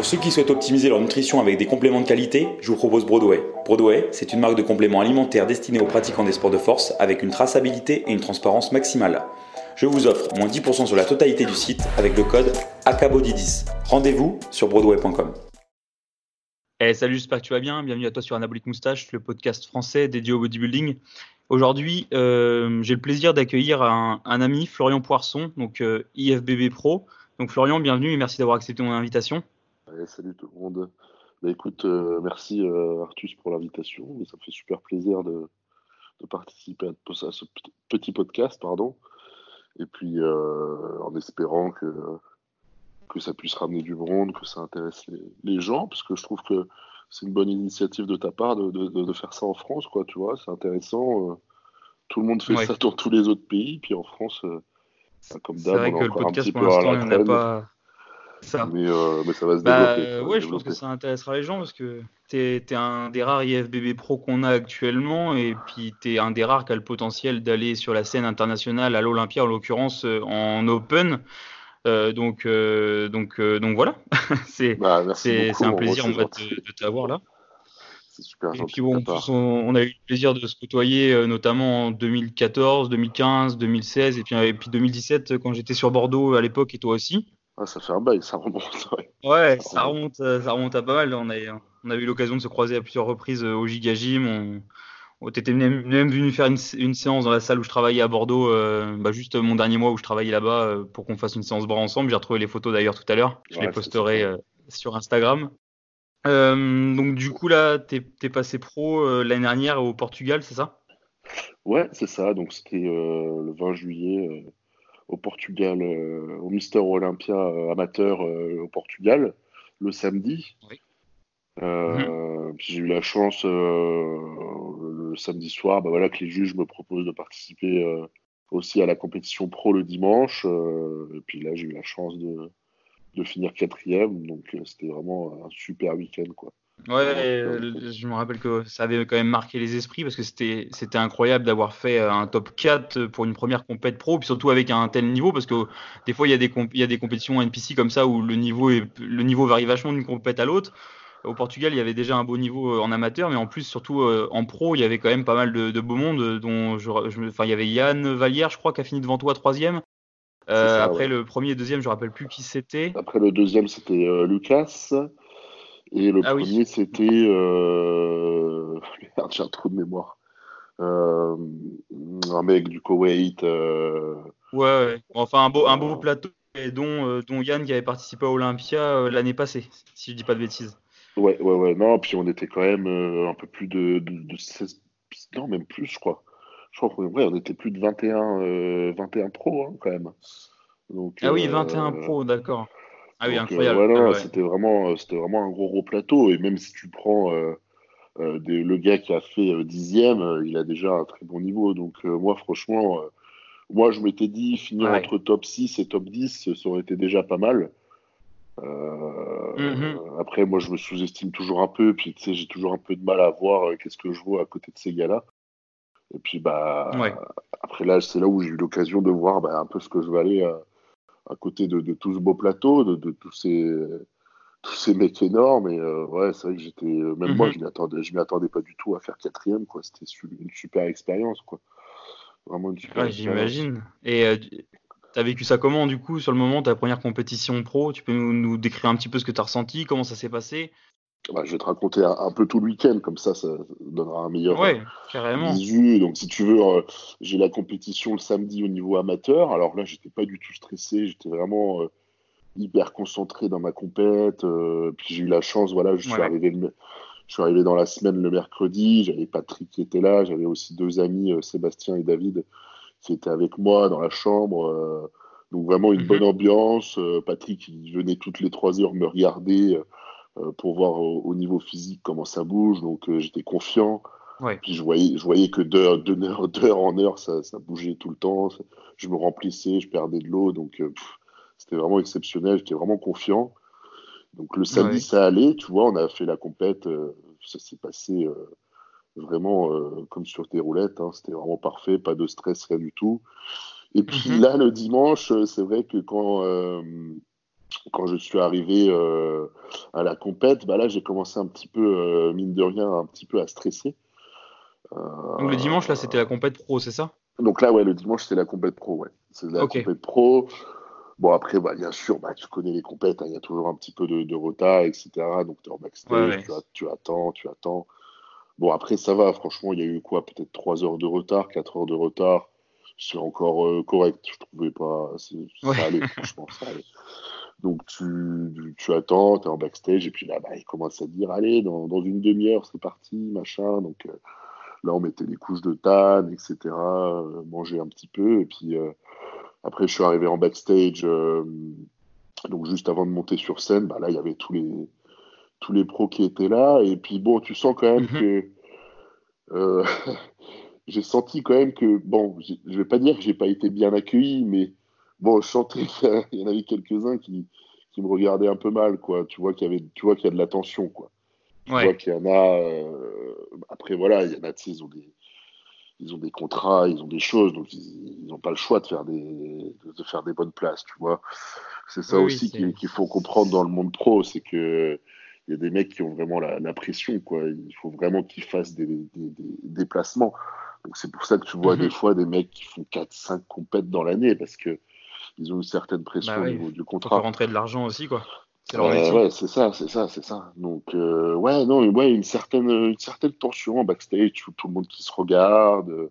Pour ceux qui souhaitent optimiser leur nutrition avec des compléments de qualité, je vous propose Broadway. Broadway, c'est une marque de compléments alimentaires destinée aux pratiquants des sports de force avec une traçabilité et une transparence maximale. Je vous offre moins 10% sur la totalité du site avec le code ACABODY10. Rendez-vous sur broadway.com. Eh, salut, j'espère que tu vas bien. Bienvenue à toi sur Anabolic Moustache, le podcast français dédié au bodybuilding. Aujourd'hui, euh, j'ai le plaisir d'accueillir un, ami, Florian Poisson, donc euh, IFBB Pro. Donc Florian, bienvenue et merci d'avoir accepté mon invitation salut tout le monde. Bah, écoute, euh, merci euh, Artus pour l'invitation. Ça me fait super plaisir de, participer à, ce petit podcast, pardon. Et puis euh, en espérant que, que ça puisse ramener du monde, que ça intéresse les, gens, parce que je trouve que c'est une bonne initiative de ta part de, faire ça en France, quoi. Tu vois, c'est intéressant. tout le monde fait ça dans tous les autres pays, puis en France, comme d'hab, on est encore un petit peu à la Pas euh, mais, ça va se bah, développer. ouais, je pense que ça intéressera les gens parce que tu es, un des rares IFBB Pro qu'on a actuellement et puis tu es un des rares qui a le potentiel d'aller sur la scène internationale à l'Olympia, en l'occurrence euh, en Open. Euh, donc, donc, donc voilà, c'est bah, un plaisir en fait, de, t'avoir là. C'est super et puis bon, on, a eu le plaisir de se côtoyer notamment en 2014, 2015, 2016 et puis, et puis 2017 quand j'étais sur Bordeaux à l'époque et toi aussi. Ah, ça fait un bail, ça remonte. Ouais, ça, remonte. Euh, ça remonte à pas mal. On a, on a eu l'occasion de se croiser à plusieurs reprises euh, au Giga Gym. On, on était même, venu faire une, séance dans la salle où je travaillais à Bordeaux, euh, bah juste mon dernier mois où je travaillais là-bas pour qu'on fasse une séance bras ensemble. J'ai retrouvé les photos d'ailleurs tout à l'heure. Je les posterai sur Instagram. donc du coup là, t'es es passé pro l'année dernière au Portugal, c'est ça? Ouais, c'est ça. Donc c'était le 20 juillet au Portugal, euh, au Mister Olympia euh, amateur euh, au Portugal, le samedi. Mhm. J'ai eu la chance le samedi soir, bah voilà, que les juges me proposent de participer aussi à la compétition pro le dimanche. et puis là, j'ai eu la chance de, de finir quatrième, donc c'était vraiment un super week-end, quoi. Ouais, euh, je me rappelle que ça avait quand même marqué les esprits parce que c'était c'était incroyable d'avoir fait euh, un top 4 pour une première compète pro, puis surtout avec un tel niveau parce que des fois il y a des il y a des compétitions NPC comme ça où le niveau est, le niveau varie vachement d'une compète à l'autre. Au Portugal, il y avait déjà un beau niveau euh, en amateur, mais en plus, surtout en pro, il y avait quand même pas mal de, de beaux mondes. Dont je, enfin, il y avait Yann Vallière, je crois, qui a fini devant toi troisième. après le premier et deuxième, je me rappelle plus qui c'était. Après le deuxième, c'était Lucas. Et le ah premier, c'était. Euh... Merde, j'ai un trou de mémoire. Euh... Un mec du Koweït. Euh... Ouais, ouais, enfin un beau, un beau plateau, et dont, euh, dont Yann qui avait participé à Olympia euh, l'année passée, si je dis pas de bêtises. Ouais, ouais, ouais. Non, puis on était quand même un peu plus de, de, 16. Non, même plus, je crois. Je crois qu'on on était plus de 21, 21 pro, hein, quand même. Donc, ah oui, 21 pro, d'accord. Ah oui, euh, incroyable. Ah c'était vraiment, euh, c'était vraiment un gros gros plateau. Et même si tu prends euh, le gars qui a fait dixième, il a déjà un très bon niveau. Donc moi, franchement, moi je m'étais dit finir entre top 6 et top 10, ça aurait été déjà pas mal. Mm-hmm. Après, moi, je me sous-estime toujours un peu, puis tu sais, j'ai toujours un peu de mal à voir qu'est-ce que je vois à côté de ces gars-là. Et puis, bah, après là, c'est là où j'ai eu l'occasion de voir bah, un peu ce que je vais aller à côté de, tout ce beau plateau, de, tous ces tous ces mecs énormes. Et euh, ouais, c'est vrai que j'étais, euh, même moi, mhm. je m'y attendais, je m'y attendais pas du tout à faire quatrième, quoi. C'était une super expérience, quoi. Vraiment une super. Ouais, j'imagine. Et euh, tu as vécu ça comment, du coup, sur le moment, ta première compétition pro? Tu peux nous, décrire un petit peu ce que tu as ressenti, comment ça s'est passé? Bah, je vais te raconter un, peu tout le week-end, comme ça, ça donnera un meilleur ouais, carrément. visu. Donc, si tu veux, euh, j'ai la compétition le samedi au niveau amateur. Alors là, j'étais pas du tout stressé, j'étais vraiment euh, hyper concentré dans ma compète. Euh, puis j'ai eu la chance, voilà, je suis arrivé je suis arrivé dans la semaine le mercredi. J'avais Patrick qui était là, j'avais aussi deux amis, Sébastien et David, qui étaient avec moi dans la chambre. donc vraiment une mhm. bonne ambiance. Patrick, il venait toutes les trois heures me regarder pour voir au, niveau physique comment ça bouge. Donc euh, j'étais confiant. Puis je voyais, je voyais que d'heure en heure, ça, ça, bougeait tout le temps. Je me remplissais, je perdais de l'eau. Donc euh, c'était vraiment exceptionnel. J'étais vraiment confiant. Donc le samedi, ça allait. Tu vois, on a fait la compète. ça s'est passé vraiment comme sur tes roulettes. Hein. C'était vraiment parfait. Pas de stress, rien du tout. Et puis mhm. là, le dimanche, c'est vrai que quand quand je suis arrivé euh, à la compète, bah là j'ai commencé un petit peu, euh, mine de rien, un petit peu à stresser. Donc le dimanche là c'était la compète pro, c'est ça? Donc là ouais, le dimanche c'est la compète pro, ouais. C'est la compète pro. Bon après, bah, bien sûr, bah, tu connais les compètes, hein, il y a toujours un petit peu de, retard, etc. Donc tu es en backstage, Tu, attends, tu attends. Bon après ça va, franchement, il y a eu quoi? Peut-être 3 heures de retard, 4 heures de retard. C'est encore correct, je trouvais pas... Ça allait, franchement, ça allait. Donc tu, tu attends, tu es en backstage, et puis là, bah, il commence à dire Allez, dans, dans une demi-heure, c'est parti, machin. Donc euh, là, on mettait les couches de tan, etc., euh, manger un petit peu. Et puis euh, après, je suis arrivé en backstage, donc juste avant de monter sur scène, bah, là, il y avait tous les, tous les pros qui étaient là. Et puis bon, tu sens quand même mhm. que. j'ai senti quand même que, bon, je vais pas dire que j'ai pas été bien accueilli, mais bon, je sentais qu'il y en avait quelques-uns qui, qui me regardaient un peu mal, quoi. Tu vois qu'il y avait, tu vois qu'il y a de la tension, quoi. Tu vois qu'il y en a. Euh, après, voilà, il y en a, ils ont des, ils ont des contrats, ils ont des choses, donc ils n'ont pas le choix de faire des, de faire des bonnes places, tu vois. C'est ça aussi qu'il faut comprendre dans le monde pro, c'est que il y a des mecs qui ont vraiment la, pression, quoi. Il faut vraiment qu'ils fassent des, des, des, déplacements. Donc c'est pour ça que tu vois mhm. des fois des mecs qui font 4-5 compètes dans l'année, parce que ils ont une certaine pression bah au niveau du contrat. Pour rentrer de l'argent aussi, quoi. C'est ouais, c'est ça, c'est ça, c'est ça. Donc, euh, ouais, non, ouais, une certaine, une certaine tension en backstage, tout, tout le monde qui se regarde.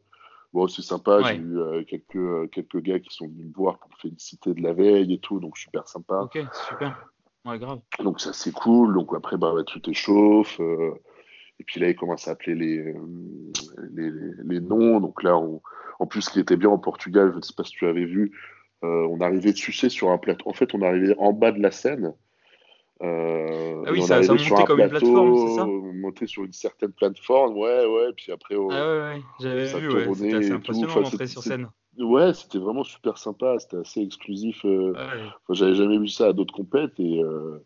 Bon, c'est sympa, j'ai eu euh, quelques, euh, quelques gars qui sont venus me voir pour me féliciter de la veille et tout, donc super sympa. Ok, super. Ouais, grave. Donc, ça, c'est cool. Donc, après, bah, tout échauffe. et puis là, ils commencent à appeler les, les, les noms. Donc là, en plus, ce qui était bien en Portugal, je ne sais pas si tu avais vu, euh, on arrivait de sucer sur un plateau. En fait, on arrivait en bas de la scène. Euh, ah oui, ça, ça montait comme une plateforme, c'est ça? Monter sur une certaine plateforme, ouais, ouais. Puis après, oh, ah ouais, ouais. j'avais vu, ouais. C'était assez impressionnant d'entrer sur scène. Ouais, c'était vraiment super sympa, c'était assez exclusif. Euh... J'avais jamais vu ça à d'autres compètes et, euh...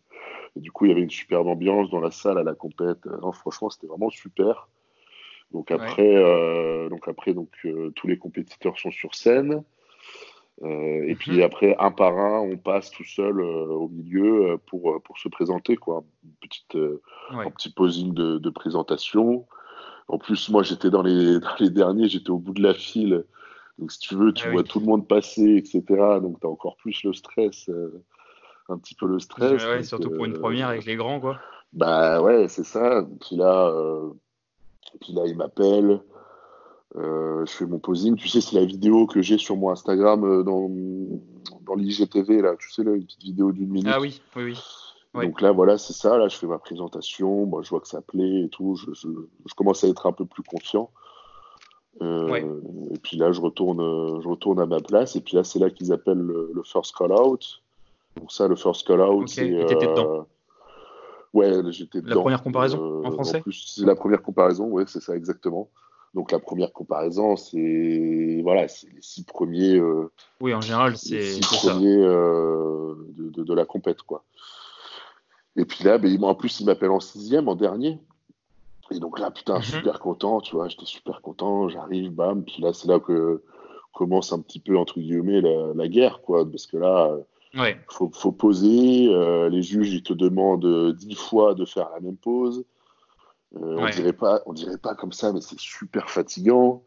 et, du coup, il y avait une superbe ambiance dans la salle à la compète. Non, franchement, c'était vraiment super. Donc après, donc après, donc tous les compétiteurs sont sur scène. Euh, et puis mhm. après, un par un, on passe tout seul euh, au milieu euh, pour, pour se présenter, quoi. petite, Un petit posing de, de, présentation. En plus, moi, j'étais dans les, dans les derniers, j'étais au bout de la file. Donc, si tu veux, tu ah vois tout le monde passer, etc. Donc, tu as encore plus le stress, un petit peu le stress. Ouais, surtout pour une première avec les grands, quoi. Bah ouais, c'est ça. Puis là, puis là il m'appelle. Euh, je fais mon posing. Tu sais, c'est la vidéo que j'ai sur mon Instagram euh, dans, dans l'IGTV, là. Tu sais, là, une petite vidéo d'une minute. Ah oui, oui, oui. Donc là, voilà, c'est ça. Là, je fais ma présentation. Moi, je vois que ça plaît et tout. Je, je, commence à être un peu plus confiant. Euh, et puis là, je retourne, je retourne à ma place. Et puis là, c'est là qu'ils appellent le, first call out. Donc ça, le first call out, c'est. dedans. Ouais, j'étais dedans. La première comparaison en français. c'est la première comparaison. Ouais, c'est ça exactement. Donc la première comparaison, c'est voilà, c'est les six premiers. Euh, oui, en général, c'est les six premiers euh, de, de, la compète, quoi. Et puis là, ben, en plus, il m'appelle en sixième, en dernier. Et donc là, putain, mhm. super content, tu vois, j'étais super content, j'arrive, bam, puis là, c'est là que commence un petit peu, entre guillemets, la, guerre, quoi, parce que là, il faut, faut, poser, euh, les juges, ils te demandent dix fois de faire la même pose, euh, on dirait pas, on dirait pas comme ça, mais c'est super fatigant.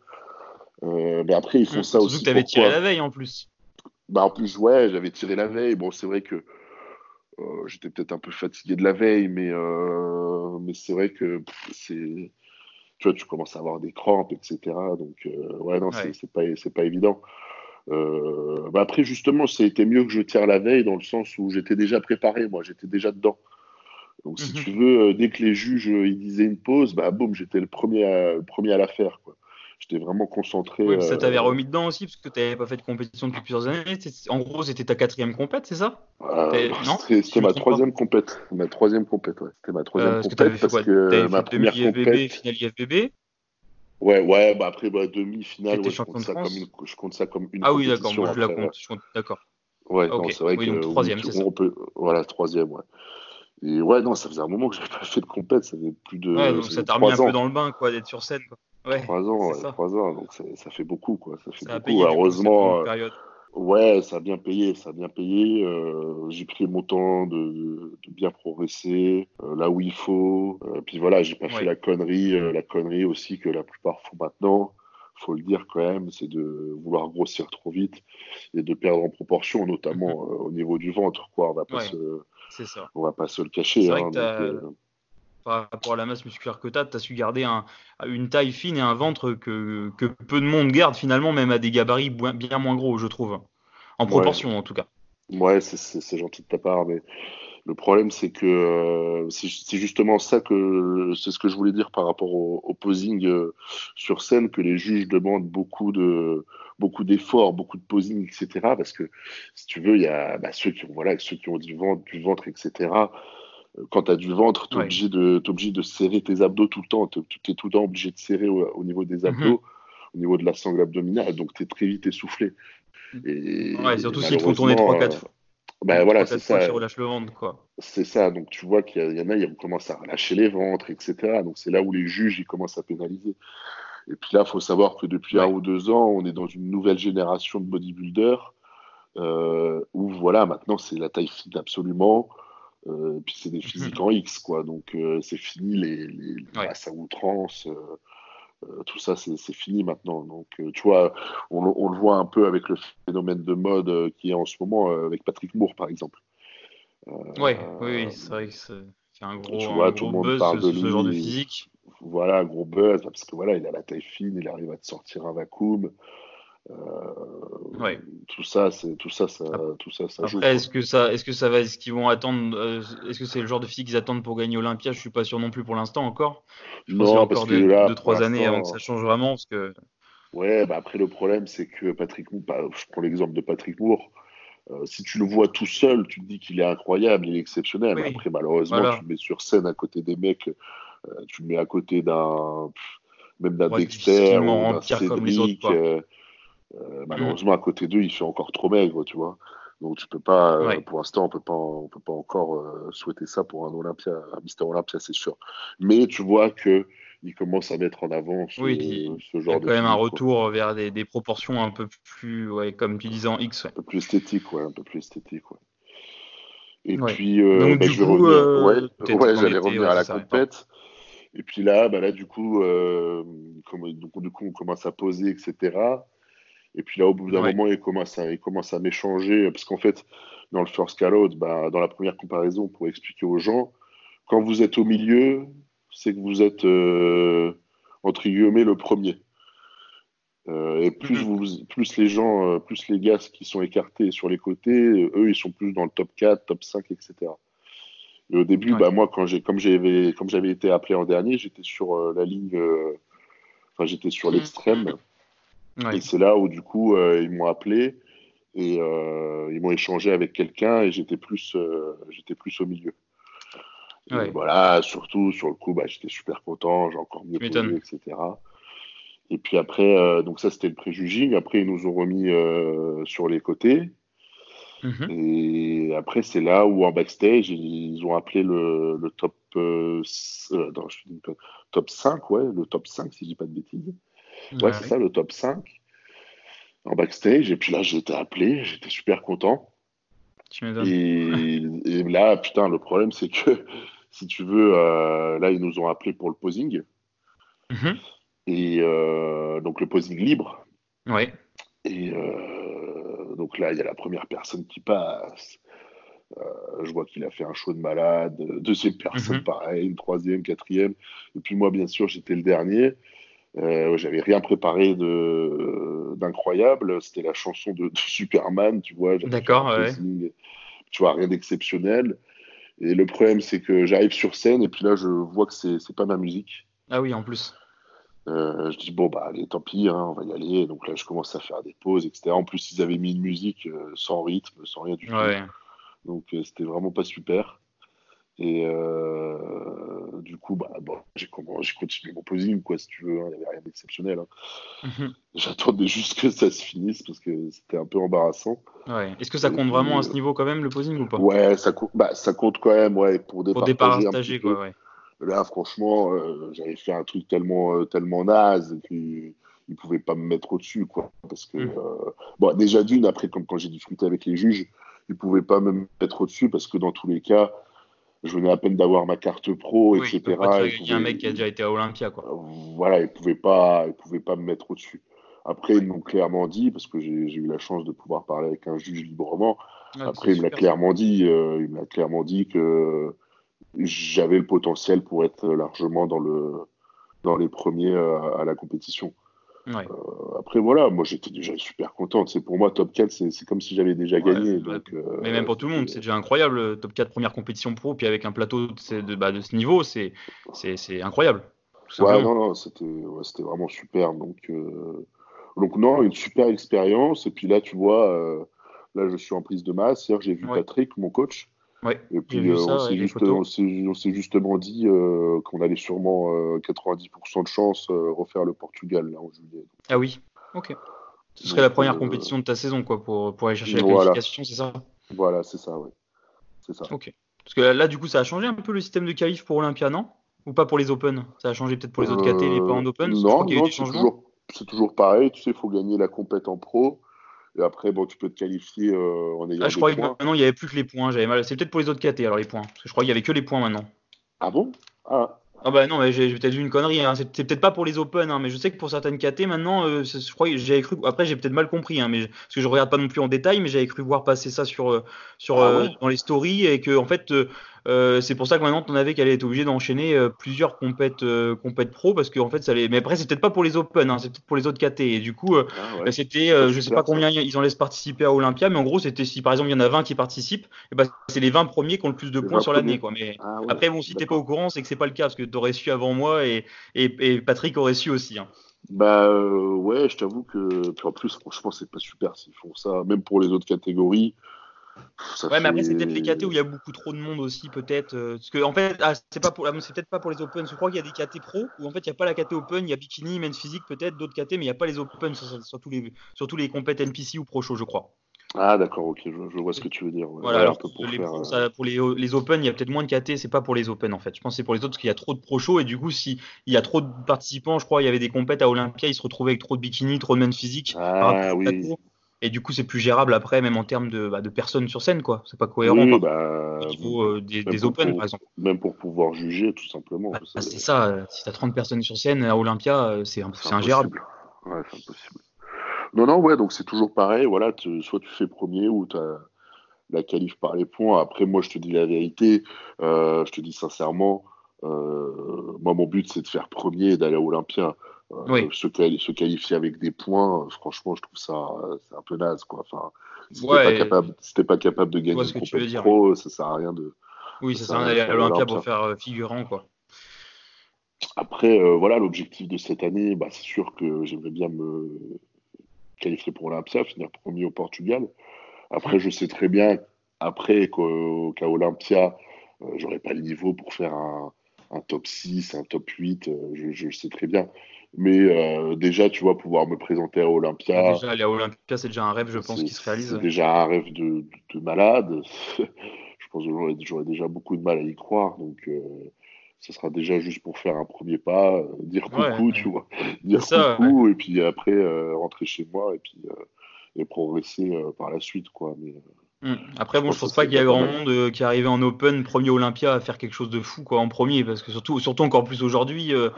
Euh, mais après, ils font mmh, ça aussi. Surtout que tu avais tiré la veille en plus. Bah en plus, ouais, j'avais tiré la veille. Bon, c'est vrai que euh, j'étais peut-être un peu fatigué de la veille, mais mais c'est vrai que c'est, tu vois, tu commences à avoir des crampes, etc. Donc ouais, non, c'est pas c'est pas évident. Bah après, justement, ça a été mieux que je tire la veille dans le sens où j'étais déjà préparé. Moi, j'étais déjà dedans. Donc, si mhm. tu veux, euh, dès que les juges euh, ils disaient une pause, bah boum, j'étais le premier à, le premier à la faire. Quoi. J'étais vraiment concentré. Oui, ça t'avait euh, remis dedans aussi, parce que tu n'avais pas fait de compétition depuis plusieurs années. En gros, c'était ta quatrième compète, c'est ça? Non C'était ma troisième compète. Ma troisième compète, ouais. C'était ma troisième compète parce que ma première compète. finale IFBB Ouais, ouais, bah après, bah, demi-finale, ouais, je, compte ça comme une, je compte ça comme une Ah oui, d'accord, moi je la compte. D'accord. Ouais, c'est vrai oui, que. Donc, troisième, c'est ça. Peut... Voilà, troisième, ouais. Et ouais, non, ça faisait un moment que j'avais pas fait de compète, ça fait plus de. Ouais, donc ça t'a remis un peu dans le bain, quoi, d'être sur scène. Quoi. Ouais, trois ans, ouais, trois ans, donc ça, ça, fait beaucoup, quoi. Ça fait beaucoup. Heureusement, euh, Ouais, ça a bien payé, ça a bien payé. Euh, j'ai pris mon temps de, bien progresser euh, là où il faut. Puis voilà, j'ai pas fait la connerie, la connerie aussi que la plupart font maintenant. Faut le dire quand même, c'est de vouloir grossir trop vite et de perdre en proportion, notamment au niveau du ventre. Quoi, on va pas se, ça. on va pas se le cacher. Hein, par rapport à la masse musculaire que tu as, tu as su garder une taille fine et un ventre que, peu de monde garde finalement, même à des gabarits bien moins gros, je trouve. En proportion en tout cas. Ouais, c'est gentil de ta part, mais le problème c'est que euh, c'est justement ça que c'est ce que je voulais dire par rapport au, posing euh, sur scène, que les juges demandent beaucoup de beaucoup d'efforts, beaucoup de posing, etc. Parce que si tu veux, il y a bah, ceux qui ont voilà, ceux qui ont du ventre, du ventre, etc quand tu as du ventre, tu es, obligé de serrer tes abdos tout le temps. Tu es, tout le temps obligé de serrer au, niveau des mhm. abdos, au niveau de la sangle abdominale. Donc, tu es très vite essoufflé. Et, ouais, surtout s'ils te font tourner 3-4 euh, fois. Ben voilà, c'est ça. le ventre, quoi. C'est ça. Donc, tu vois qu'il y, en a, ils commencent à relâcher les ventres, etc. Donc, c'est là où les juges, ils commencent à pénaliser. Et puis là, il faut savoir que depuis un ou deux ans, on est dans une nouvelle génération de bodybuilders euh, où, voilà, maintenant, c'est la taille fine absolument. Euh, puis c'est des mhm. physiques en X, quoi. Donc euh, c'est fini les, les, à outrance. Tout ça, c'est fini maintenant. Donc, tu vois, on, le voit un peu avec le phénomène de mode qui est en ce moment avec Patrick Moore, par exemple. ouais, oui, c'est vrai que c'est un gros, tu vois, tout le monde buzz, parle de ce genre de physique. Voilà, gros buzz, parce que voilà, il a la taille fine, il arrive à te sortir un vacuum. Euh, tout ça, c'est tout ça, ça, tout ça, ça Après, Est-ce que ça, est-ce que ça va, est-ce qu'ils vont attendre euh, Est-ce que c'est le genre de physique qu'ils attendent pour gagner Olympia? Je suis pas sûr non plus pour l'instant encore. Je pense non, parce encore que deux, trois années avant que ça change vraiment, parce que. Ouais, bah après le problème c'est que Patrick Moore, bah, je prends l'exemple de Patrick Moore. Euh, si tu le vois tout seul, tu te dis qu'il est incroyable, il est exceptionnel. Après, malheureusement, tu le mets sur scène à côté des mecs, tu le mets à côté d'un, même d'un Dexter, ou d'un Cédric. Euh, malheureusement, à côté d'eux, il fait encore trop maigre, tu vois. Donc tu peux pas, euh, pour l'instant, on peut pas, on peut pas encore euh, souhaiter ça pour un Olympia, un Mister Olympia, c'est sûr. Mais tu vois que il commence à mettre en avant ce, oui, ce genre de. Il y a quand même un retour vers des, des, proportions un peu plus, ouais, comme tu disais en X. Un peu plus esthétique, ouais, un peu plus esthétique, ouais. Et puis, bah, je vais revenir. ouais, j'allais revenir à la compète. Et puis là, bah là, du coup, comme, donc, du coup, on commence à poser, etc. Et puis là, au bout d'un moment, il commence à, il commence à m'échanger. Parce qu'en fait, dans le first call bah, dans la première comparaison, pour expliquer aux gens, quand vous êtes au milieu, c'est que vous êtes, euh, entre guillemets, le premier. Euh, et plus, mhm. vous, plus les gens, euh, plus les gars qui sont écartés sur les côtés, eux, ils sont plus dans le top 4, top 5, etc. Et au début, bah, moi, quand j'ai, comme j'avais, comme j'avais été appelé en dernier, j'étais sur la ligne, enfin, j'étais sur mhm. l'extrême. Et c'est là où, du coup, euh, ils m'ont appelé et euh, ils m'ont échangé avec quelqu'un et j'étais plus, euh, j'étais plus au milieu. Voilà, surtout sur le coup, bah, j'étais super content, j'ai encore mieux posé, etc. Et puis après, donc ça c'était le préjugé. Après, ils nous ont remis sur les côtés. Mhm. Et après, c'est là où en backstage, ils ont appelé le, le top, top 5, ouais, le top 5, si je dis pas de bêtises. Ouais, c'est ça, le top 5 en backstage. Et puis là, été appelé, j'étais super content. Et, et, là, putain, le problème, c'est que si tu veux, euh, là, ils nous ont appelé pour le posing. Mhm. Et euh, donc, le posing libre. Ouais. Et euh, donc là, il y a la première personne qui passe. je vois qu'il a fait un show de malade. Deuxième personne, mhm. pareil. Une troisième, quatrième. Et puis moi, bien sûr, j'étais le dernier. Euh, j'avais rien préparé d'incroyable. C'était la chanson de, Superman, tu vois. D'accord, ouais. Tu vois, rien d'exceptionnel. Et le problème, c'est que j'arrive sur scène et puis là, je vois que c'est pas ma musique. Ah oui, en plus. Euh, je dis bon bah allez tant pis hein, on va y aller donc là je commence à faire des pauses etc en plus ils avaient mis une musique euh, sans rythme sans rien du tout donc c'était vraiment pas super et euh, du coup, bah, bon, j'ai continué mon posing, quoi, si tu veux. Hein, il n'y avait rien d'exceptionnel. Hein. Mhm. J'attendais juste que ça se finisse parce que c'était un peu embarrassant. Ouais. Est-ce que ça compte vraiment à ce niveau quand même, le posing ou pas? Ouais, ça, compte, bah, ça compte quand même, ouais, pour départager. Pour quoi, ouais. Là, franchement, euh, j'avais fait un truc tellement, euh, tellement naze qu'il ils pouvaient pas me mettre au-dessus, quoi. Parce que, mm. euh, bon, déjà d'une, après, comme quand j'ai discuté avec les juges, ils pouvaient pas me mettre au-dessus parce que dans tous les cas, je venais à peine d'avoir ma carte pro, etc. Il y a un mec qui a déjà été à Olympia, quoi. Voilà, ils pouvaient pas, ils pouvaient pas me mettre au-dessus. Après, ils m'ont clairement dit, parce que j'ai eu la chance de pouvoir parler avec un juge librement. Après, il me l'a clairement dit, euh, il m'a clairement dit que j'avais le potentiel pour être largement dans le dans les premiers à la compétition. Euh, après, voilà, moi j'étais déjà super content. C'est pour moi, top 4, c'est comme si j'avais déjà gagné. Euh, mais même pour tout le monde, c'est déjà incroyable. Top 4 première compétition pro, puis avec un plateau de, bah, de ce niveau, c'est incroyable. Ouais, non, non, c'était vraiment super. Donc, euh, donc, non, une super expérience. Et puis là, tu vois, là, je suis en prise de masse. Hier, j'ai vu Patrick, mon coach. Et puis euh, on s'est justement dit euh, qu'on allait sûrement 90% euh, de chance refaire le Portugal là en juillet. Ah oui, ok. Ce serait la première compétition de ta saison quoi pour, pour aller chercher la qualification, c'est ça? Voilà, c'est ça, oui. C'est ça. Ok. Parce que là, du coup, ça a changé un peu le système de qualif pour Olympia, non? Ou pas pour les Open? Ça a changé peut-être pour les autres KT, les pas en Open? Non, non c'est toujours, toujours, pareil. Tu sais, il faut gagner la compète en pro. Et après, bon, tu peux te qualifier euh, en ayant. Ah, je croyais que maintenant, il n'y avait plus que les points. J'avais mal. C'est peut-être pour les autres KT, alors les points. Parce que je crois qu'il n'y avait que les points maintenant. Ah bon? Ah. Ah bah non, mais j'ai peut-être vu une connerie. Hein. C'est peut-être pas pour les Open, hein, mais je sais que pour certaines KT maintenant, euh, je crois j'avais cru. Après, j'ai peut-être mal compris, hein, mais parce que je regarde pas non plus en détail, mais j'avais cru voir passer ça sur euh, sur ah dans les stories et que en fait euh, c'est pour ça que maintenant ton avait qu'elle est obligée d'enchaîner euh, plusieurs compètes, euh, compètes pro parce qu'en fait ça les... mais après c'est peut-être pas pour les Open hein, c'est peut-être pour les autres KT et du coup ah bah, c'était je sais pas combien ils en laissent participer à Olympia mais en gros c'était si par exemple il y en a 20 qui participent et bah, c'est les 20 premiers qui ont le plus de points sur l'année quoi. Mais ah après bon si t'es pas au courant c'est que c'est pas le cas parce que t'aurais su avant moi et, et, Patrick aurait su aussi hein. Bah ouais, je t'avoue que puis en plus franchement c'est pas super s'ils font ça, même pour les autres catégories ouais, mais après, c'est peut-être les KT où il y a beaucoup trop de monde aussi, peut-être. Euh, parce que, en fait, ah, c'est pas pour, c'est peut-être pas pour les Open. Je crois qu'il y a des KT pro où, en fait, il n'y a pas la KT Open, il y a Bikini, Men's Physique, peut-être, d'autres KT, mais il n'y a pas les Open sur, tous les, sur tous les compètes NPC ou Pro Show, je crois. Ah, d'accord, ok, je, vois ce que tu veux dire. Voilà, alors pour, les, euh, pour les, les, Open, il y a peut-être moins de KT, c'est pas pour les Open en fait. Je pense que c'est pour les autres parce qu'il y a trop de Pro Show et du coup, s'il y a trop de participants, je crois, il y avait des compètes à Olympia, ils se retrouvaient avec trop de bikini, trop de men's physique. Ah, oui. Et du coup, c'est plus gérable après, même en termes de, bah, de personnes sur scène, quoi. C'est pas cohérent. Oui, bah, niveau euh, des, Open, par exemple. Même pour pouvoir juger, tout simplement. Bah, c'est ça. Euh, si t'as 30 personnes sur scène à Olympia, euh, c'est ingérable. Ouais, c'est impossible. Non, non, ouais, donc c'est toujours pareil. Voilà, soit tu fais premier ou tu as la qualif par les points. Après, moi, je te dis la vérité. je te dis sincèrement, moi, mon but, c'est de faire premier et d'aller à Olympia. Euh, se, qualifier avec des points, euh, franchement, je trouve ça euh, c'est un peu naze. Quoi. Enfin, si t'es pas, capable, pas capable de gagner une compétition pro, ça sert à rien de. Oui, ça, sert à rien d'aller à l'Olympia pour faire figurant. quoi. Après, voilà, l'objectif de cette année, bah, c'est sûr que j'aimerais bien me qualifier pour l'Olympia, finir premier au Portugal. Après, je sais très bien, après qu'à Olympia, j'aurais pas le niveau pour faire un, un, top 6, un top 8, je, je sais très bien. Mais euh, déjà, tu vois, pouvoir me présenter à Olympia. Déjà, aller à Olympia, c'est déjà un rêve, je pense, qui se réalise. C'est déjà un rêve de, de, malade. je pense que j'aurais déjà beaucoup de mal à y croire. Donc, euh, ce sera déjà juste pour faire un premier pas, euh, dire coucou, tu vois. Dire coucou, et puis après, rentrer chez moi, et puis et progresser par la suite, quoi. Mais. Après, bon, je pense pas qu'il y a grand monde euh, qui est arrivé en Open, premier Olympia, à faire quelque chose de fou quoi, en premier, parce que surtout, surtout encore plus aujourd'hui, euh,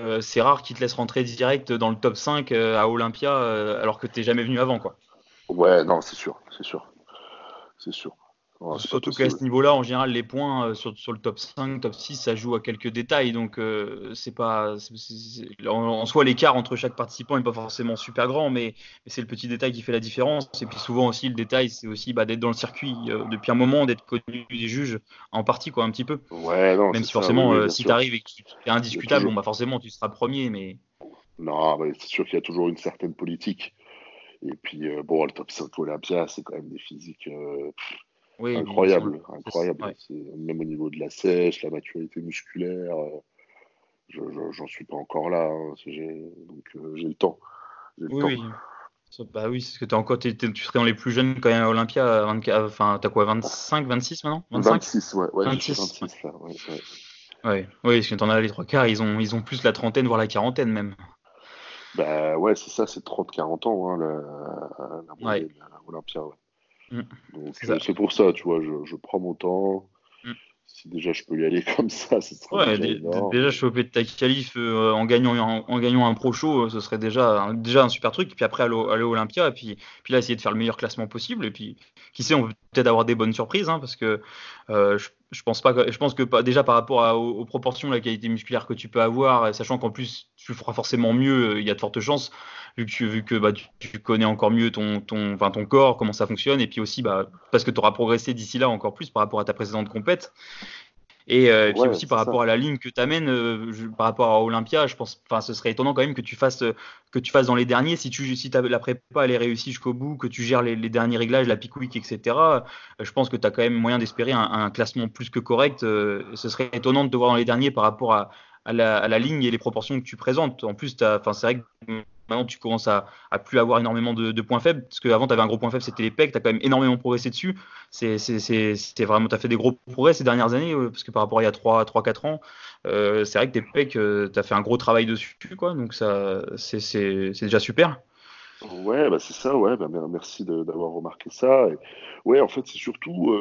euh, c'est rare qu'ils te laissent rentrer direct dans le top 5 à Olympia alors que tu n'es jamais venu avant. Quoi. Ouais, non, c'est sûr, c'est sûr. C'est sûr. Surtout qu'à ce niveau-là, en général, les points euh, sur, sur, le top 5, top 6, ça joue à quelques détails. Donc, euh, c'est pas. en, soi, l'écart entre chaque participant n'est pas forcément super grand, mais, c'est le petit détail qui fait la différence. Et puis, souvent aussi, le détail, c'est aussi bah, d'être dans le circuit euh, depuis un moment, d'être connu des juges en partie, quoi, un petit peu. Ouais, non, Même si, forcément, si tu arrives et que tu es indiscutable, bon, bah, forcément, tu seras premier. mais Non, c'est sûr qu'il y a toujours une certaine politique. Et puis, bon, le top 5 Olympia, c'est quand même des physiques incroyable, incroyable. Même au niveau de la sèche, la maturité musculaire, euh, j'en suis pas encore là. Hein, donc euh, j'ai le temps. oui, Bah oui, parce que es encore, tu serais dans les plus jeunes quand même à Olympia. Enfin, t'as quoi, 25, 26 maintenant? 25 26, ouais. ouais 26, 26 là, ouais, ouais. Oui, parce que t'en as les trois quarts, ils ont, ils ont plus la trentaine, voire la quarantaine même. Bah ouais, c'est ça, c'est 30-40 ans, hein, la, Olympia. Mm. c'est pour ça, tu vois, je, je prends mon temps si déjà je peux y aller comme ça, ce serait déjà, déjà choper de ta qualif euh, en, gagnant, en, gagnant un pro show, euh, ce serait déjà, déjà un super truc. Puis après, aller, aller au Olympia, et puis, puis là, essayer de faire le meilleur classement possible. Et puis, qui sait, on peut peut-être avoir des bonnes surprises, hein, parce que euh, je, je, pense pas que, je pense que déjà par rapport aux, proportions, la qualité musculaire que tu peux avoir, sachant qu'en plus tu feras forcément mieux, il y a de fortes chances, vu que, vu que bah, tu, connais encore mieux ton, ton, enfin, ton corps, comment ça fonctionne, et puis aussi bah, parce que tu auras progressé d'ici là encore plus par rapport à ta précédente compète. Et, euh, puis aussi par rapport à la ligne que tu amènes, euh, par rapport à Olympia, je pense, enfin, ce serait étonnant quand même que tu fasses, euh, que tu fasses dans les derniers. Si tu, si la prépa elle est réussie jusqu'au bout, que tu gères les, derniers réglages, la pick week, etc. je pense que tu as quand même moyen d'espérer un, classement plus que correct. ce serait étonnant de te voir dans les derniers par rapport à, à, la, ligne et les proportions que tu présentes. En plus, c'est vrai que Maintenant, tu commences à, à plus avoir énormément de, points faibles, parce qu'avant, tu avais un gros point faible, c'était les pecs, tu as quand même énormément progressé dessus. C'est vraiment, tu as fait des gros progrès ces dernières années, euh, parce que par rapport à il y a 3-4 ans, euh, c'est vrai que tes pecs, euh, tu as fait un gros travail dessus, quoi, donc c'est déjà super. Ouais, bah c'est ça, ouais, bah merci d'avoir remarqué ça. Et, ouais, en fait, c'est surtout.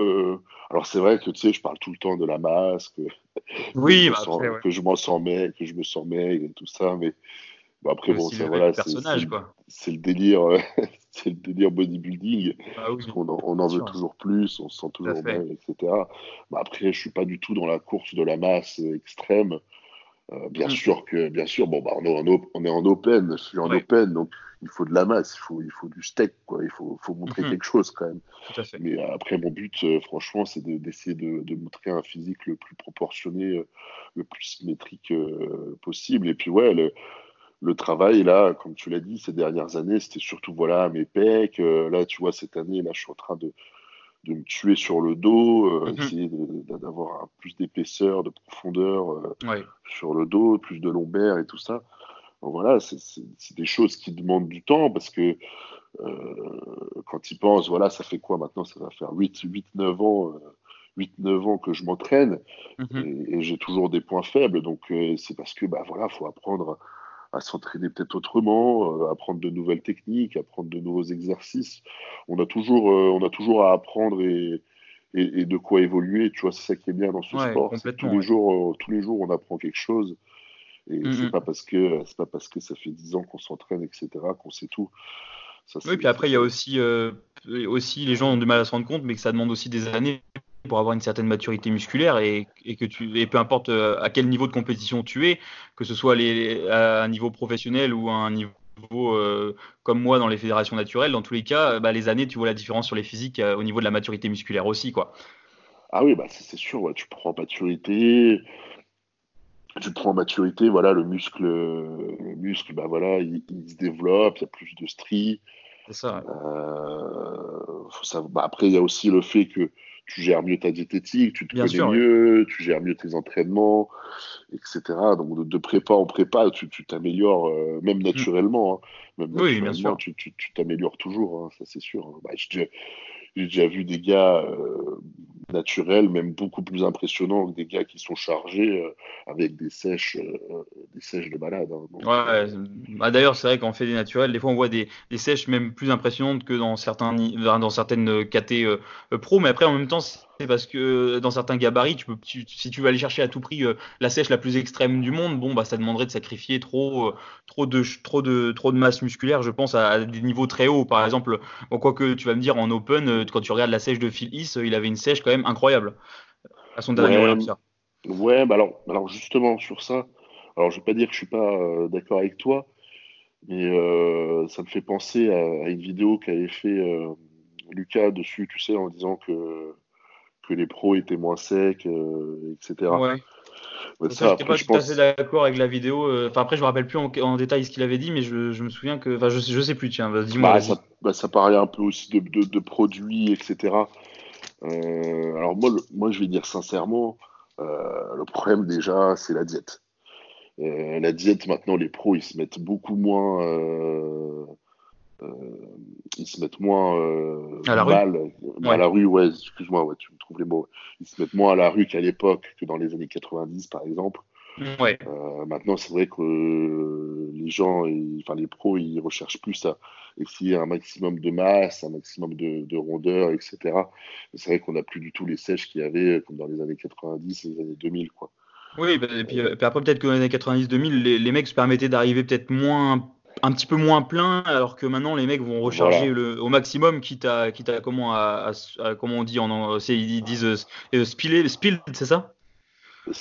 alors, c'est vrai que tu sais, je parle tout le temps de la masse, que, oui, bah, que je m'en sens mais, que je me sens maigre et tout ça, mais après, bon, c'est voilà, c'est le délire, euh, c'est le délire bodybuilding. Ah on, en, veut toujours plus, on se sent toujours mal, etc. Bah, après, je suis pas du tout dans la course de la masse extrême. Euh, bien mm. sûr que, bien sûr, bon, bah, on, est en, on est en open, je suis en open, donc il faut de la masse, il faut, il faut du steak, quoi. Il faut, faut montrer mm-hmm. quelque chose quand même. Mais après, mon but, euh, franchement, c'est d'essayer de, de, montrer un physique le plus proportionné, le plus symétrique possible. Et puis, ouais, le, le travail, là, comme tu l'as dit, ces dernières années, c'était surtout, voilà, mes pecs. Euh, là, tu vois, cette année, là, je suis en train de, de me tuer sur le dos, euh, mhm. essayer d'avoir plus d'épaisseur, de profondeur euh, sur le dos, plus de lombaire et tout ça. voilà, c'est des choses qui demandent du temps parce que quand ils pensent, voilà, ça fait quoi maintenant Ça va faire 8, 8 9 ans. 8-9 ans que je m'entraîne mhm. et, j'ai toujours des points faibles. Donc, c'est parce que, bah voilà, faut apprendre à s'entraîner peut-être autrement, euh, apprendre de nouvelles techniques, apprendre de nouveaux exercices. On a toujours, euh, on a toujours à apprendre et, et, de quoi évoluer. Tu vois, c'est ça qui est bien dans ce sport. Tous les jours, euh, tous les jours, on apprend quelque chose. Et mm, c'est mm. pas parce que c'est pas parce que ça fait 10 ans qu'on s'entraîne, etc., qu'on sait tout. Ça, oui, puis après, il y a aussi, aussi les gens ont du mal à se rendre compte, mais que ça demande aussi des années pour avoir une certaine maturité musculaire et, que tu et peu importe euh, à quel niveau de compétition tu es, que ce soit les, à un niveau professionnel ou à un niveau euh, comme moi dans les fédérations naturelles, dans tous les cas, bah, les années, tu vois la différence sur les physiques euh, au niveau de la maturité musculaire aussi, quoi. Ah oui, bah c'est sûr, tu prends maturité, tu prends maturité, voilà, le muscle, le muscle, bah voilà, il, se développe, il y a plus de stries. C'est ça. ça bah, après, il y a aussi le fait que tu gères mieux ta diététique, tu te connais mieux, tu gères mieux tes entraînements, etc. Donc de, prépa en prépa, tu t'améliores euh, même mm. naturellement. Hein. Même oui, bien sûr. Tu t'améliores toujours, hein, ça c'est sûr. Hein. Bah, J'ai déjà vu des gars euh, naturels, même beaucoup plus impressionnants que des gars qui sont chargés euh, avec des sèches, des sèches de malade. ouais, bah, D'ailleurs, c'est vrai qu'en fait des naturels, des fois on voit des, des, sèches même plus impressionnantes que dans, certains, dans certaines KT pro, mais après en même temps, c'est parce que dans certains gabarits, tu peux, si tu veux aller chercher à tout prix euh, la sèche la plus extrême du monde, bon, bah, ça demanderait de sacrifier trop, euh, trop, de, trop, de, trop de masse musculaire, je pense, à, des niveaux très hauts. Par exemple, bon, quoi que tu vas me dire en open, euh, quand tu regardes la sèche de Phil Is, il avait une sèche quand même incroyable à son dernier ouais, Ouais, bah alors, alors justement sur ça, alors je vais pas dire que je suis pas d'accord avec toi, mais ça me fait penser à, une vidéo qu'avait fait Lucas dessus, tu sais, en disant que que les pros étaient moins secs, euh, etc. Ouais. je pas tout à fait d'accord avec la vidéo. Euh, enfin, après, je me rappelle plus en, détail ce qu'il avait dit, mais je, je, me souviens que. Enfin, je, je sais plus, tiens, dis-moi. Bah, ça, bah, ça, parlait un peu aussi de, de, de produits, etc. Euh, alors, moi, moi, je vais dire sincèrement, euh, le problème déjà, c'est la diète. Euh, la diète, maintenant, les pros, ils se mettent beaucoup moins ils se mettent moins à la mal rue. à la rue, ouais, excuse-moi, ouais, tu me trouves les mots. Ils se mettent moins à la rue qu'à l'époque, que dans les années 90 par exemple. Ouais. maintenant, c'est vrai que les gens, enfin les pros, ils recherchent plus à essayer un maximum de masse, un maximum de, de rondeur, etc. C'est vrai qu'on n'a plus du tout les sèches qu'il y avait comme dans les années 90 et les années 2000, quoi. Oui, bah, et puis, euh, après peut-être que dans les années 90-2000, les, les, mecs se permettaient d'arriver peut-être moins un petit peu moins plein, alors que maintenant les mecs vont recharger le, au maximum, quitte à, quitte à comment, à, comment on dit en ils disent euh, euh spiller, spill, c'est ça?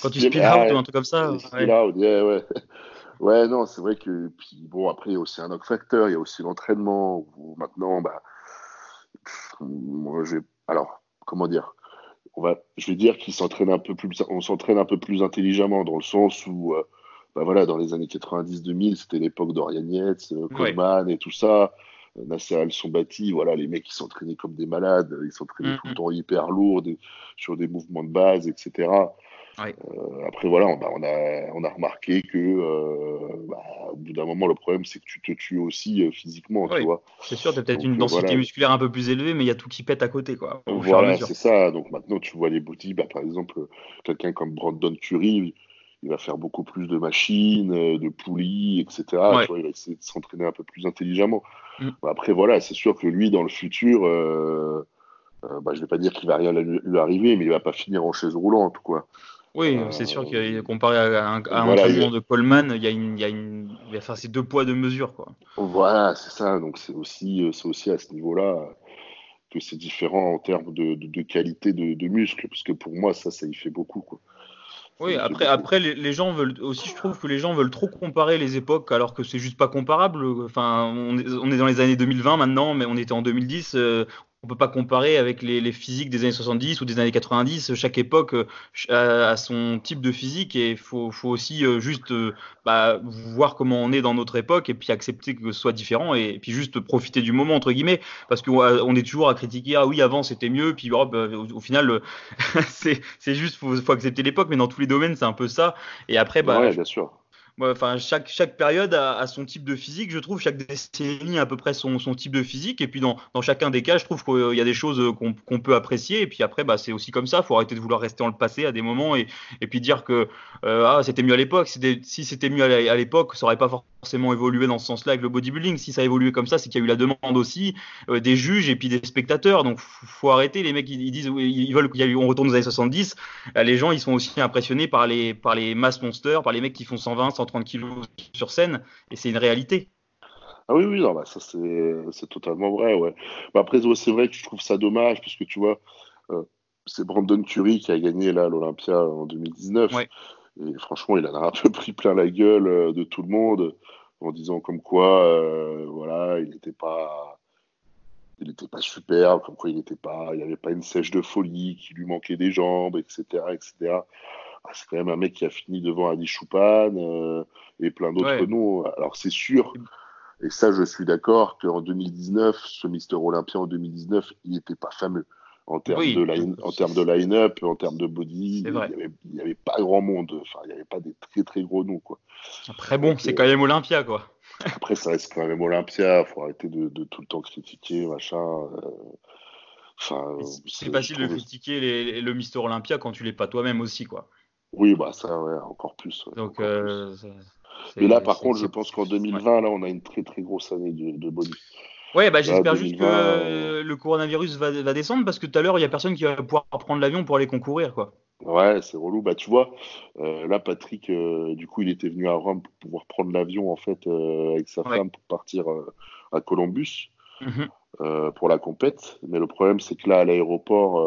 Quand tu spill out ou un truc comme ça. Ouais. Out, yeah, ouais. ouais, non, c'est vrai que puis bon après il y a aussi un autre facteur, il y a aussi l'entraînement. Maintenant, bah, moi j'ai, alors comment dire, on va, je vais dire qu'il s'entraîne un peu plus, on s'entraîne un peu plus intelligemment dans le sens où, euh, bah voilà, dans les années 90-2000, c'était l'époque d'Orian Yates, euh, Coleman et tout ça. Euh, Nasser Al sont bâtis, voilà, les mecs qui s'entraînaient comme des malades, ils s'entraînaient tout le temps hyper lourd, sur des mouvements de base, etc. Euh, après, voilà, on a, on a, on a remarqué que euh, bah, au bout d'un moment, le problème, c'est que tu te tues aussi euh, physiquement, tu vois. C'est sûr, tu as peut-être une densité musculaire un peu plus élevée, mais il y a tout qui pète à côté, quoi. Voilà, c'est ça. Donc maintenant, tu vois les boutiques, bah, par exemple, quelqu'un comme Brandon Curry, il va faire beaucoup plus de machines, de poulies, etc. Tu vois, il va essayer de s'entraîner un peu plus intelligemment. Mm. Après, voilà, c'est sûr que lui, dans le futur, bah, je vais pas dire qu'il va rien lui arriver, mais il va pas finir en chaise roulante, quoi. Oui, c'est sûr que comparé à un, entraînement de Coleman, il y a une, il y a une, enfin, c'est deux poids deux mesures quoi. Voilà, c'est ça. Donc c'est aussi, c'est aussi à ce niveau-là que c'est différent en termes de, de, qualité de, de, muscle, parce que pour moi ça, ça y fait beaucoup quoi. Oui, après, après les, les, gens veulent aussi, je trouve que les gens veulent trop comparer les époques alors que c'est juste pas comparable. Enfin, on est, on est, dans les années 2020 maintenant, mais on était en 2010 on peut pas comparer avec les, physiques des années 70 ou des années 90. Chaque époque euh, a son type de physique et il faut, aussi euh, juste euh, bah, voir comment on est dans notre époque et puis accepter que ce soit différent et, puis juste profiter du moment entre guillemets. Parce qu'on est toujours à critiquer ah oui avant c'était mieux puis oh, bah, au, final c'est juste faut, faut accepter l'époque mais dans tous les domaines c'est un peu ça. Et après bah, bien sûr chaque période a, son type de physique je trouve. Chaque décennie a à peu près son, type de physique. Et puis dans, chacun des cas je trouve qu'il y a des choses qu'on peut apprécier. Et puis après bah c'est aussi comme ça. Faut arrêter de vouloir rester dans le passé à des moments et, puis dire que euh, ah c'était mieux à l'époque. Si c'était mieux à l'époque ça aurait pas forcément évolué dans ce sens-là avec le bodybuilding. Si ça a évolué comme ça c'est qu'il y a eu la demande aussi euh, des juges et puis des spectateurs. Donc faut arrêter. Les mecs ils, disent ils veulent qu'on retourne aux années 70 les gens ils sont aussi impressionnés par les par les mass monsters par les mecs qui font 120 130 kilos sur scène, et c'est une réalité. Ah oui, oui, non, bah, ça c'est totalement vrai, ouais. Bah, après, c'est vrai que je trouve ça dommage, parce que tu vois, euh, c'est Brandon Curry qui a gagné là l'Olympia en 2019. Et franchement, il en a un peu pris plein la gueule euh, de tout le monde en disant comme quoi, euh, voilà, il n'était pas, il n'était pas super, comme quoi il n'était pas, il avait pas une sèche de folie, qu'il lui manquait des jambes, etc., etc. Ah, c'est quand même un mec qui a fini devant Adi Choupan euh, et plein d'autres noms. Alors c'est sûr, et ça je suis d'accord, qu'en 2019, ce Mister Olympia en 2019, il n'était pas fameux. En termes, de line, en termes de line-up, en termes de body, il n'y avait, pas grand monde. Enfin, il n'y avait pas des très très gros noms. Quoi. Après, bon, c'est quand même Olympia. quoi. Après, ça reste quand même Olympia. Il faut arrêter de, tout le temps critiquer, machin. Euh, enfin, c'est facile de critiquer le Mister Olympia quand tu l'es pas toi-même aussi, quoi. Oui, bah ça, ouais, encore plus. Donc, euh, Mais là, par contre, je pense qu'en 2020, là, on a une très très grosse année de, de. Ouais, bah, j'espère juste que euh, le coronavirus va, va, descendre parce que tout à l'heure, il n'y a personne qui va pouvoir prendre l'avion pour aller concourir. quoi. Ouais, c'est relou. Bah, tu vois, euh, là, Patrick, du coup, il était venu à Rome pour pouvoir prendre l'avion en fait avec sa femme pour partir à Columbus mhm. pour la compète. Mais le problème, c'est que là, à l'aéroport,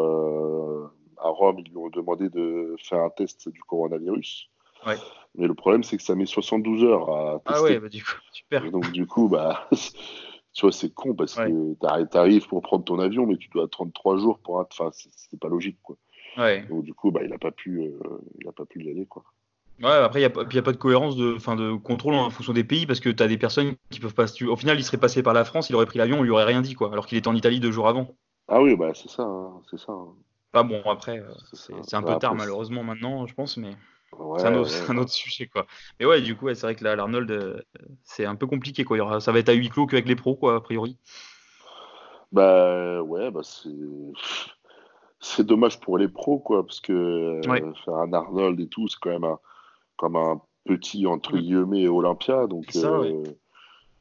à Rome, ils lui ont demandé de faire un test du coronavirus. Mais le problème, c'est que ça met 72 heures à tester. Ah ouais, bah du coup, super. donc, du coup, bah, tu vois, c'est con parce que tu arrives pour prendre ton avion, mais tu dois attendre 3 jours pour. Enfin, c'est pas logique, quoi. Ouais. Donc, du coup, bah, il n'a pas, pu, euh, il a pas pu y aller, quoi. Ouais, après, il n'y a, a, pas de cohérence de, fin, de contrôle en fonction des pays parce que tu as des personnes qui peuvent pas. Au final, il serait passé par la France, il aurait pris l'avion, on lui aurait rien dit, quoi, alors qu'il était en Italie deux jours avant. Ah oui, bah, c'est ça, hein, c'est ça. Hein. Pas bon, après, euh, c'est un peu tard malheureusement maintenant, je pense, mais. c'est un, autre sujet quoi. Mais ouais, du coup, c'est vrai que l'Arnold, euh, c'est un peu compliqué quoi. Il y aura, ça va être à huis clos qu'avec les pros quoi, a priori. Bah ouais, bah c'est c'est dommage pour les pros quoi, parce que euh, faire un Arnold et tout, c'est quand même un comme un petit entre mm. guillemets Olympia, donc ça, euh,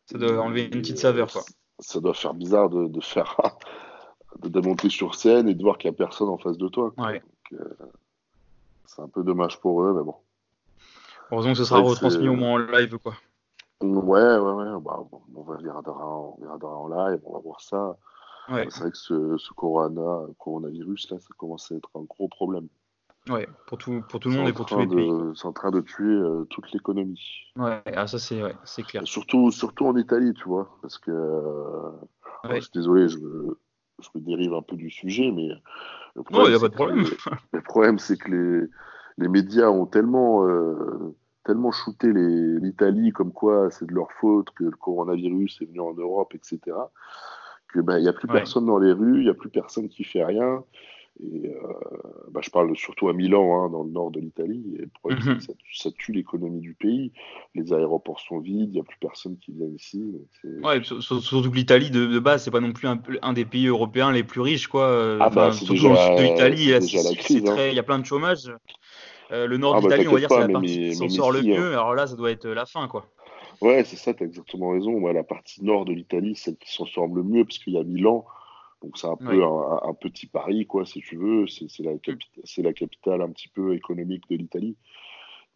ça doit enlever une petite saveur quoi. Ça doit faire bizarre de, de faire de monter sur scène et de voir qu'il n'y a personne en face de toi. Ouais. c'est un peu dommage pour eux, mais bon. Heureusement que ce sera retransmis au moins en live, quoi. Ouais, ouais, ouais. Bah, on, va regardera, on regardera en live, on va voir ça. C'est vrai que ce, ce corona, coronavirus, là, ça commence à être un gros problème. Ouais, pour tout, pour tout le monde et pour tous les pays. C'est en train de tuer euh, toute l'économie. Ouais, ah, ça c'est ouais, clair. surtout, surtout en Italie, tu vois, parce que euh, je suis désolé, je, je me dérive un peu du sujet, mais le problème, a pas de problème. le problème, c'est que les, les, médias ont tellement, euh, tellement shooté l'Italie comme quoi c'est de leur faute que le coronavirus est venu en Europe, etc. Que ben il n'y a plus personne dans les rues, il n'y a plus personne qui fait rien. Et euh, bah, je parle surtout à Milan, hein, dans le nord de l'Italie. Et mhm. ça, tue l'économie du pays. Les aéroports sont vides, il n'y a plus personne qui vient ici. Ouais, surtout que l'Italie de, de, base, c'est pas non plus un, des pays européens les plus riches, quoi. Ah bah, surtout dans le sud de l'Italie, hein. il y a plein de chômage. Euh, le nord ah, de bah, l'Italie, on va dire, c'est la partie qui s'en sort le mieux. Hein. Alors là, ça doit être la fin, quoi. Ouais, c'est ça, tu as exactement raison. la partie nord de l'Italie, celle qui s'en sort le mieux, parce qu'il y a Milan. Donc c'est un peu un, petit pari, quoi, si tu veux. C'est la, la, capitale un petit peu économique de l'Italie.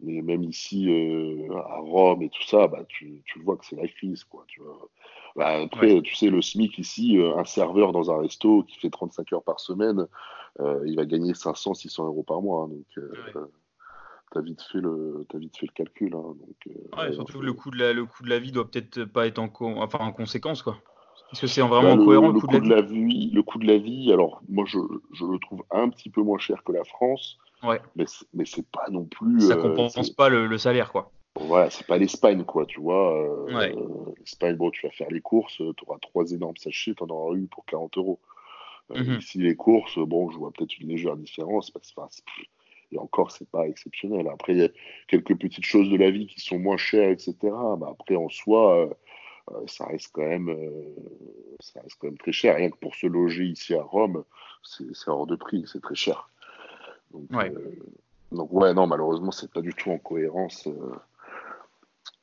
Mais même ici, euh, à Rome et tout ça, bah, tu, tu vois que c'est la crise, quoi. Tu vois. Bah, après, tu sais, le SMIC ici, euh, un serveur dans un resto qui fait 35 heures par semaine, euh, il va gagner 500, 600 euros par mois. Hein. donc, t'as vite fait le as vite fait le calcul hein. donc surtout que le coût de la le coût de la vie doit peut-être pas être en enfin en conséquence quoi est-ce que c'est vraiment bah, cohérent le, coût, de, la vie, Le coût de la vie, alors moi je, je, le trouve un petit peu moins cher que la France, ouais. mais, mais c'est pas non plus. Ça euh, compense pas le, salaire, quoi. Voilà, c'est pas l'Espagne, quoi, tu vois. Euh, L'Espagne, bon, tu vas faire les courses, tu auras trois énormes sachets, tu en auras eu pour 40 euros. Euh, mhm. Ici, les courses, bon, je vois peut-être une légère différence, parce que, et encore, c'est pas exceptionnel. Après, il y a quelques petites choses de la vie qui sont moins chères, etc. Mais après, en soi, euh, ça reste quand même euh, ça reste quand même très cher. Rien que pour se loger ici à Rome, c'est hors de prix, c'est très cher. Donc, ouais. Euh, donc ouais, non, malheureusement, c'est pas du tout en cohérence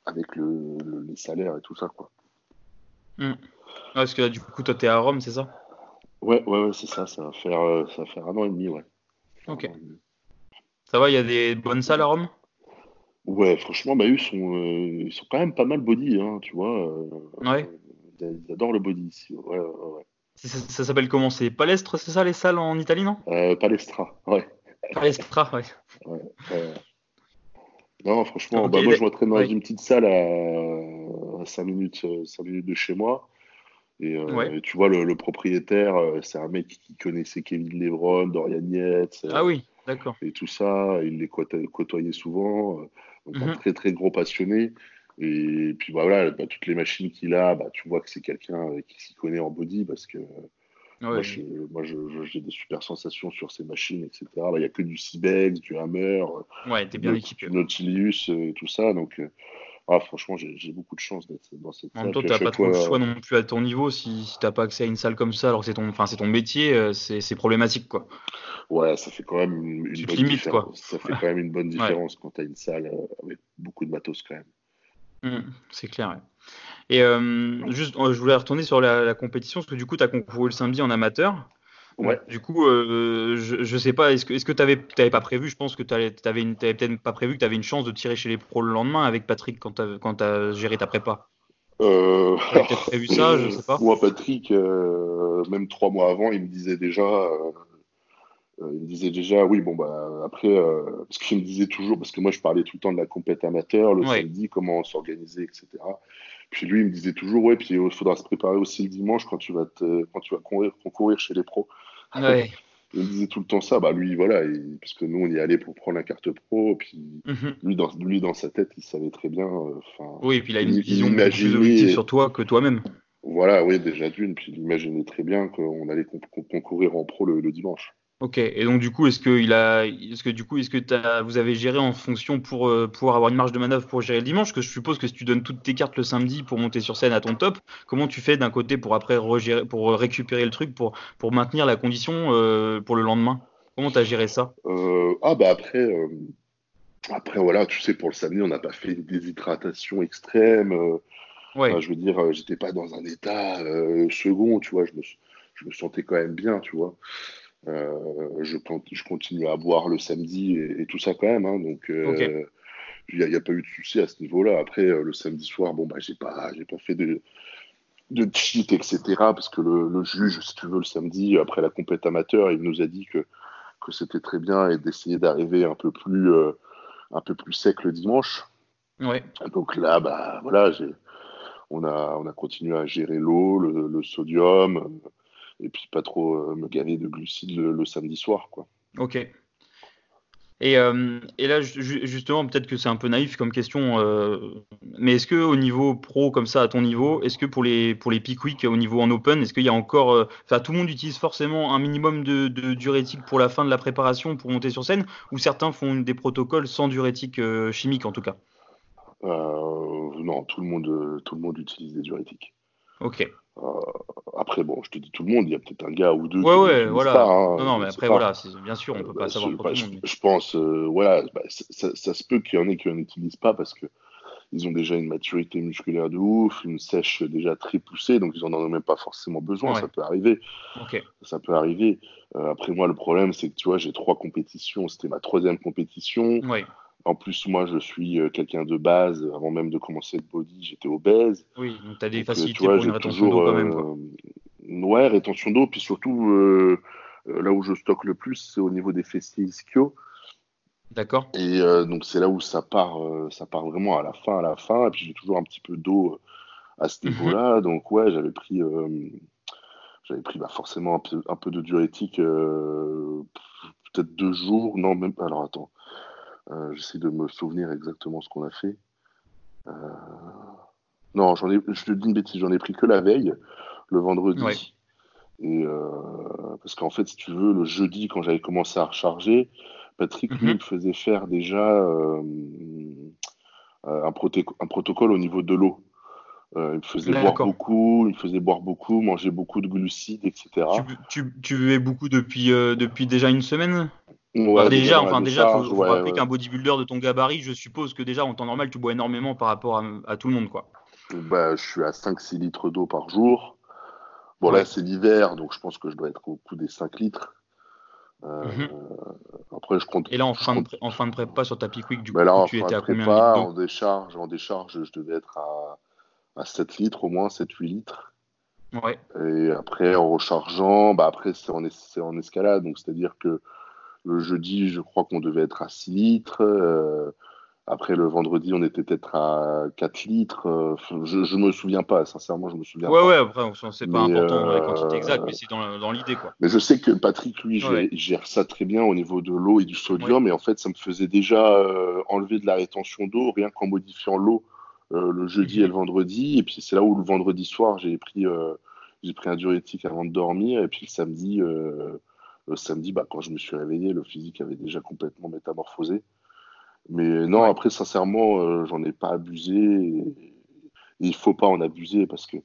avec le, les salaires et tout ça, quoi. Hmm. parce que là, du coup, toi, t'es à Rome, c'est ça? Ouais, ouais, ouais c'est ça. Ça va faire, ça va faire un an et demi, ouais. Ok. Ça va, il y a des bonnes salles à Rome? Ouais, franchement, bah, eux sont, euh, ils sont quand même pas mal body, hein, tu vois. Euh, ouais. Ils, adorent le body ici. Ouais, ouais, ouais. Ça, s'appelle comment? C'est Palestre, c'est ça les salles en Italie, non? Euh, Palestra, ouais. Palestra, ouais. ouais, Non, franchement, bah, moi je m'entraîne dans une petite salle à, 5, minutes, 5 minutes de chez moi. Et, tu vois, le, propriétaire, c'est un mec qui connaissait Kevin Lebron, Dorian Yates. Ah oui, d'accord. Et tout ça, il les côtoyait souvent un mhm. très très gros passionné. Et puis bah, voilà, bah, toutes les machines qu'il a, bah, tu vois que c'est quelqu'un euh, qui s'y connaît en body parce que moi, j'ai des super sensations sur ces machines, etc. Il n'y a que du Cybex, du Hammer, euh, ouais, bien du Nautilus euh, et tout ça. Donc ah, franchement, j'ai beaucoup de chance d'être dans cette salle. En même temps, tu n'as pas trop de choix non plus à ton niveau. Si, si tu n'as pas accès à une salle comme ça, alors que c'est ton, ton métier, c'est problématique. quoi. Ouais, ça fait quand même une, bonne différence. Ça fait quand même une bonne différence quand tu as une salle euh, avec beaucoup de matos quand même. Mmh, c'est clair. Et euh, juste, euh, je voulais retourner sur la, compétition, parce que du coup, tu as concouru le samedi en amateur. Ouais. Du coup, je, je sais pas, est-ce que tu n'avais est pas prévu, je pense que tu n'avais peut-être pas prévu que tu avais une chance de tirer chez les pros le lendemain avec Patrick quand tu as, géré ta prépa? Euh, peut-être prévu ça, je sais pas. Moi, Patrick, même trois mois avant, il me disait déjà euh, il me disait déjà, oui, bon, bah, après, euh, parce qu'il me disait toujours, parce que moi, je parlais tout le temps de la compète amateur, le samedi, comment s'organiser, etc. Puis lui, il me disait toujours, ouais, puis il faudra se préparer aussi le dimanche quand tu vas, te, quand tu vas concourir, concourir chez les pros. Ouais. il me disait tout le temps ça, bah lui, voilà, parce que nous, on y allait pour prendre la carte pro, puis mhm. lui, dans, lui, dans sa tête, il savait très bien. Euh, enfin oui, et puis il a une vision plus objective sur toi que toi-même. Voilà, oui, déjà d'une, puis il imaginait très bien qu'on allait concourir en pro le dimanche. Ok, et donc du coup, est-ce que il a, est-ce que du coup, est-ce que vous avez géré en fonction pour euh, pouvoir avoir une marge de manœuvre pour gérer le dimanche? Que je suppose que si tu donnes toutes tes cartes le samedi pour monter sur scène à ton top, comment tu fais d'un côté pour après regérer, pour récupérer le truc, pour pour maintenir la condition euh, pour le lendemain? Comment tu as géré ça? Euh, Ah bah après, après voilà, tu sais, pour le samedi, on n'a pas fait une déshydratation extrême. Ouais. je veux dire, j'étais pas dans un état second, tu vois. Je me, je me sentais quand même bien, tu vois. Euh, je, je continue à boire le samedi et, tout ça quand même. Hein, donc, euh, il n'y a, pas eu de souci à ce niveau-là. Après, euh, le samedi soir, bon, bah, j'ai pas, j'ai pas fait de, de cheat, etc. Parce que le, juge, si tu veux, le samedi, après la compète amateur, il nous a dit que, que c'était très bien et d'essayer d'arriver un peu plus, un peu plus sec le dimanche. Ouais. Donc là, bah, voilà, on a, on a continué à gérer l'eau, le, le, sodium, et puis pas trop euh, me gaver de glucides le, samedi soir. Quoi. Ok. Et, euh, et, là, justement, peut-être que c'est un peu naïf comme question, euh, mais est-ce que au niveau pro, comme ça, à ton niveau, est-ce que pour les pour les peak week au niveau en open, est-ce qu'il y a encore, enfin, tout le monde utilise forcément un minimum de, de, diurétique pour la fin de la préparation pour monter sur scène, ou certains font des protocoles sans diurétique chimique en tout cas? Non, tout le monde tout le monde utilise des diurétiques. Ok. Euh, après, bon, je te dis tout le monde, il y a peut-être un gars ou deux. Ouais, ouais, voilà. Hein, non, non, mais après, voilà, bien sûr, on peut pas bah, savoir pour tout le monde. Je, pense, euh, voilà, bah, ça, se peut qu'il y en ait qui n'en utilisent pas parce que ils ont déjà une maturité musculaire de ouf, une sèche déjà très poussée, donc ils en ont même pas forcément besoin. Ça peut arriver. Ça peut arriver. Euh, après, moi, le problème, c'est que tu vois, j'ai trois compétitions. C'était ma troisième compétition. Ouais. En plus, moi, je suis euh, quelqu'un de base. Avant même de commencer le body, j'étais obèse. Oui, donc tu as des euh, facilités pour une rétention d'eau quand même. Quoi. Euh, ouais, rétention d'eau. Puis surtout, là où je stocke le plus, c'est au niveau des fessiers ischio. D'accord. Et donc, c'est là où ça part, ça part vraiment à la fin, à la fin. Et puis, j'ai toujours un petit peu d'eau à ce mhm. niveau-là. Donc, ouais, j'avais pris, j'avais pris bah, forcément un peu, un peu de diurétique, peut-être deux jours. Non, même pas. Alors, attends. Euh, j'essaie de me souvenir exactement ce qu'on a fait. Euh, non, j'en ai, je te dis une bêtise, j'en ai pris que la veille, le vendredi. Et euh, parce qu'en fait, si tu veux, le jeudi, quand j'avais commencé à recharger, Patrick lui, mhm. me faisait faire déjà un, protocole au niveau de l'eau. il me faisait boire beaucoup, il me faisait boire beaucoup, manger beaucoup de glucides, etc. Tu, tu, buvais beaucoup depuis, depuis déjà une semaine? Déjà, enfin déjà, faut, faut rappeler qu'un bodybuilder de ton gabarit, je suppose que déjà en temps normal, tu bois énormément par rapport à, tout le monde, quoi. Bah, je suis à 5-6 litres d'eau par jour. Bon là, c'est l'hiver, donc je pense que je dois être au coup des 5 litres. Euh, mhm. Après, je compte. Et là, en, fin, de, en fin de prépa sur ta pique du bah coup, tu étais à combien prépa, En décharge, en décharge, je devais être à, à 7 litres au moins, 7-8 litres. Ouais. Et après, en rechargeant, bah après, c'est en, en, escalade, donc c'est-à-dire que le jeudi, je crois qu'on devait être à 6 litres. Euh, après, le vendredi, on était peut-être à 4 litres. Euh, je, ne me souviens pas, sincèrement, je me souviens ouais, pas. Ouais, après, c'est pas important dans la quantité euh, exacte, mais c'est dans, l'idée, quoi. Mais je sais que Patrick, lui, gère, ça très bien au niveau de l'eau et du sodium. Et en fait, ça me faisait déjà enlever de la rétention d'eau, rien qu'en modifiant l'eau le jeudi et le vendredi. Et puis, c'est là où le vendredi soir, j'ai pris, j'ai pris un diurétique avant de dormir. Et puis, le samedi, samedi, bah, quand je me suis réveillé, le physique avait déjà complètement métamorphosé. Mais non, après, sincèrement, euh, j'en ai pas abusé. Et, il faut pas en abuser parce que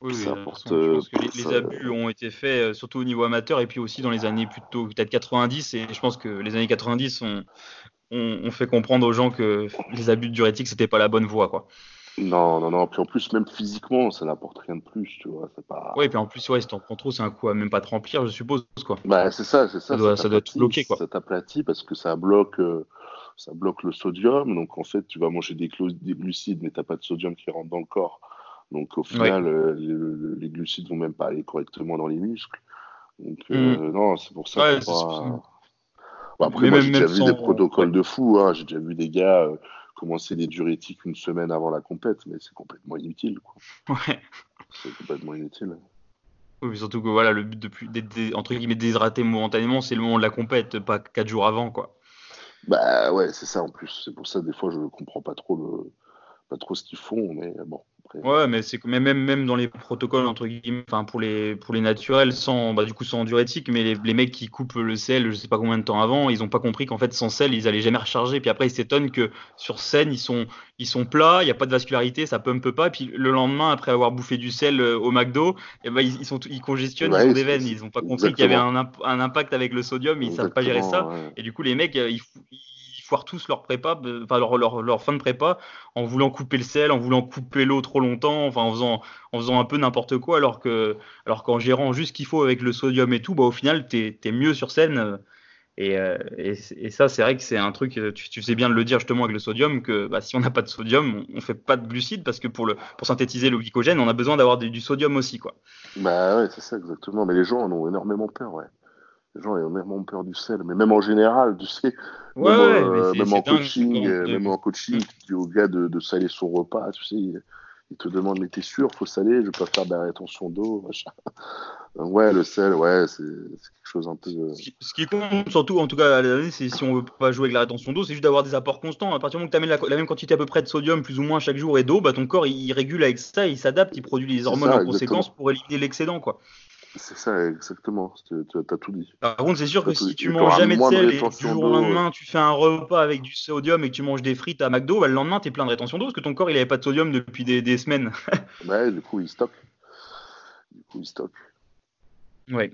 oui, ça apporte, je pense que les, abus ont été faits, euh, surtout au niveau amateur, et puis aussi dans les années plutôt peut-être 90. Et je pense que les années 90 ont, ont, fait comprendre aux gens que les abus de diurétique, c'était pas la bonne voie. Quoi. Non, non, non. Puis en plus, même physiquement, ça n'apporte rien de plus, tu vois. Pas... Oui, puis en plus, ouais, si t'en prends trop, c'est un coup à même pas te remplir, je suppose, quoi. Bah, c'est ça, c'est ça. Ça doit, ça doit tout bloquer, quoi. Ça t'aplatit parce que ça bloque, euh, ça bloque le sodium. Donc, en fait, tu vas manger des, des glucides, mais t'as pas de sodium qui rentre dans le corps. Donc, au final, euh, les, glucides vont même pas aller correctement dans les muscles. Donc, euh, hmm. non, c'est pour ça ouais, que pas... après, moi, j'ai déjà vu des protocoles de fou. Hein. J'ai déjà vu des gars commencer les diurétiques une semaine avant la compète, mais c'est complètement inutile. Quoi. Ouais. C'est complètement inutile. Oui, surtout que voilà, le but de d'être entre guillemets déshydraté momentanément, c'est le moment de la compète, pas quatre jours avant, quoi. Bah ouais, c'est ça en plus. C'est pour ça des fois je comprends pas trop le, pas trop ce qu'ils font, mais bon. Ouais, mais c'est même, même dans les protocoles, entre guillemets, enfin, pour les, pour les naturels, sans, bah, du coup, sans diurétique, mais les, les, mecs qui coupent le sel, je sais pas combien de temps avant, ils ont pas compris qu'en fait, sans sel, ils allaient jamais recharger. Puis après, ils s'étonnent que sur scène, ils sont, ils sont plats, il n'y a pas de vascularité, ça pumpe pas. Puis le lendemain, après avoir bouffé du sel euh, au McDo, et eh ben, ils, sont, ils congestionnent, ils ont des veines. Ils ont pas compris qu'il y avait un, un, impact avec le sodium, ils savent pas gérer ça. Et du coup, les mecs, euh, ils, tous leur prépa, enfin leur, fin de prépa, en voulant couper le sel, en voulant couper l'eau trop longtemps, enfin en faisant, un peu n'importe quoi, alors que, alors qu'en gérant juste ce qu'il faut avec le sodium et tout, bah au final t'es es mieux sur scène. Et, euh, et, ça, c'est vrai que c'est un truc, tu, tu, sais bien de le dire justement avec le sodium, que bah, si on n'a pas de sodium, on, on fait pas de glucides parce que pour, synthétiser le glycogène, on a besoin d'avoir du, du sodium aussi. Quoi. Bah ouais, c'est ça exactement. Mais les gens en ont énormément peur, ouais. Les gens ont énormément peur du sel, mais même en général, tu sais, ouais, même, ouais, euh, même, en coaching, euh, même en coaching, tu dis au gars de, de saler son repas, tu sais, il, il te demande mais t'es sûr, faut saler, je peux faire de la rétention d'eau, machin. Ouais, le sel, ouais, c'est quelque chose un peu. euh, Ce qui, ce qui compte surtout, en tout cas, à l'année, c'est si on veut pas jouer avec la rétention d'eau, c'est juste d'avoir des apports constants. À partir du moment que tu amènes la, la même quantité à peu près de sodium, plus ou moins chaque jour, et d'eau, bah, ton corps il, il régule avec ça, il s'adapte, il produit les hormones ça, en conséquence pour éliminer l'excédent. quoi. C'est ça, exactement. Tu as tout dit. Par contre, c'est sûr que T'as si dit. tu manges jamais de sel et du jour au lendemain tu fais un repas avec du sodium et que tu manges des frites à McDo, bah, le lendemain tu es plein de rétention d'eau parce que ton corps il avait pas de sodium depuis des, des semaines. Ouais, du coup, il stocke. Du coup, il stocke. Ouais.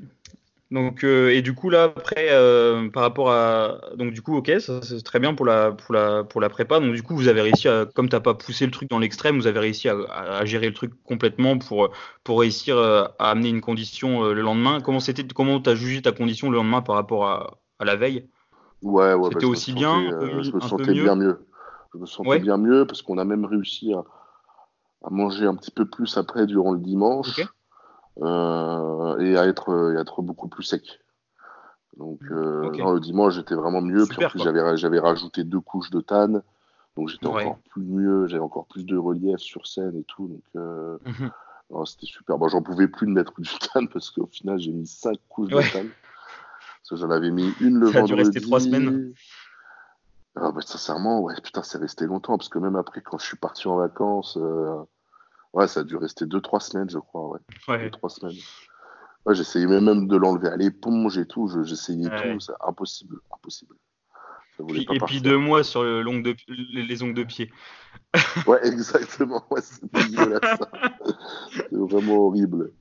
Donc euh, et du coup là après euh, par rapport à donc du coup ok ça c'est très bien pour la pour la pour la prépa donc du coup vous avez réussi à comme t'as pas poussé le truc dans l'extrême vous avez réussi à, gérer le truc complètement pour pour réussir euh, à amener une condition euh, le lendemain comment c'était comment t'as jugé ta condition le lendemain par rapport à, à la veille? Ouais, ouais. C'était bah, me aussi bien, sentais, euh, je me sentais mieux? bien mieux. Je me sentais Ouais. bien mieux parce qu'on a même réussi à, à manger un petit peu plus après durant le dimanche. Euh, et à être, à être beaucoup plus sec. Donc, euh, non, le dimanche, j'étais vraiment mieux. puis en plus, j'avais, rajouté deux couches de tanne. Donc, j'étais Ouais. encore plus mieux. J'avais encore plus de relief sur scène et tout. Donc, euh, Mhm. non, c'était super. Bon, j'en pouvais plus de mettre du tanne parce qu'au final, j'ai mis cinq couches Ouais. de tanne. Parce que j'en avais mis une le Ça a dû vendredi. rester trois semaines. Ah, bah, sincèrement, ouais, putain, c'est resté longtemps. Parce que même après, quand je suis parti en vacances, euh, ouais, ça a dû rester deux, trois semaines, je crois. Ouais, deux, ouais trois semaines. Ouais, j'essayais même de l'enlever à l'éponge et tout. je- J'essayais Ouais. tout. C'est impossible. Impossible. Ça voulait Puis- pas et puis deux mois sur le long de, les, les ongles de pied Ouais, exactement. Ouais, c'est dégueulasse. ça. c'est vraiment horrible.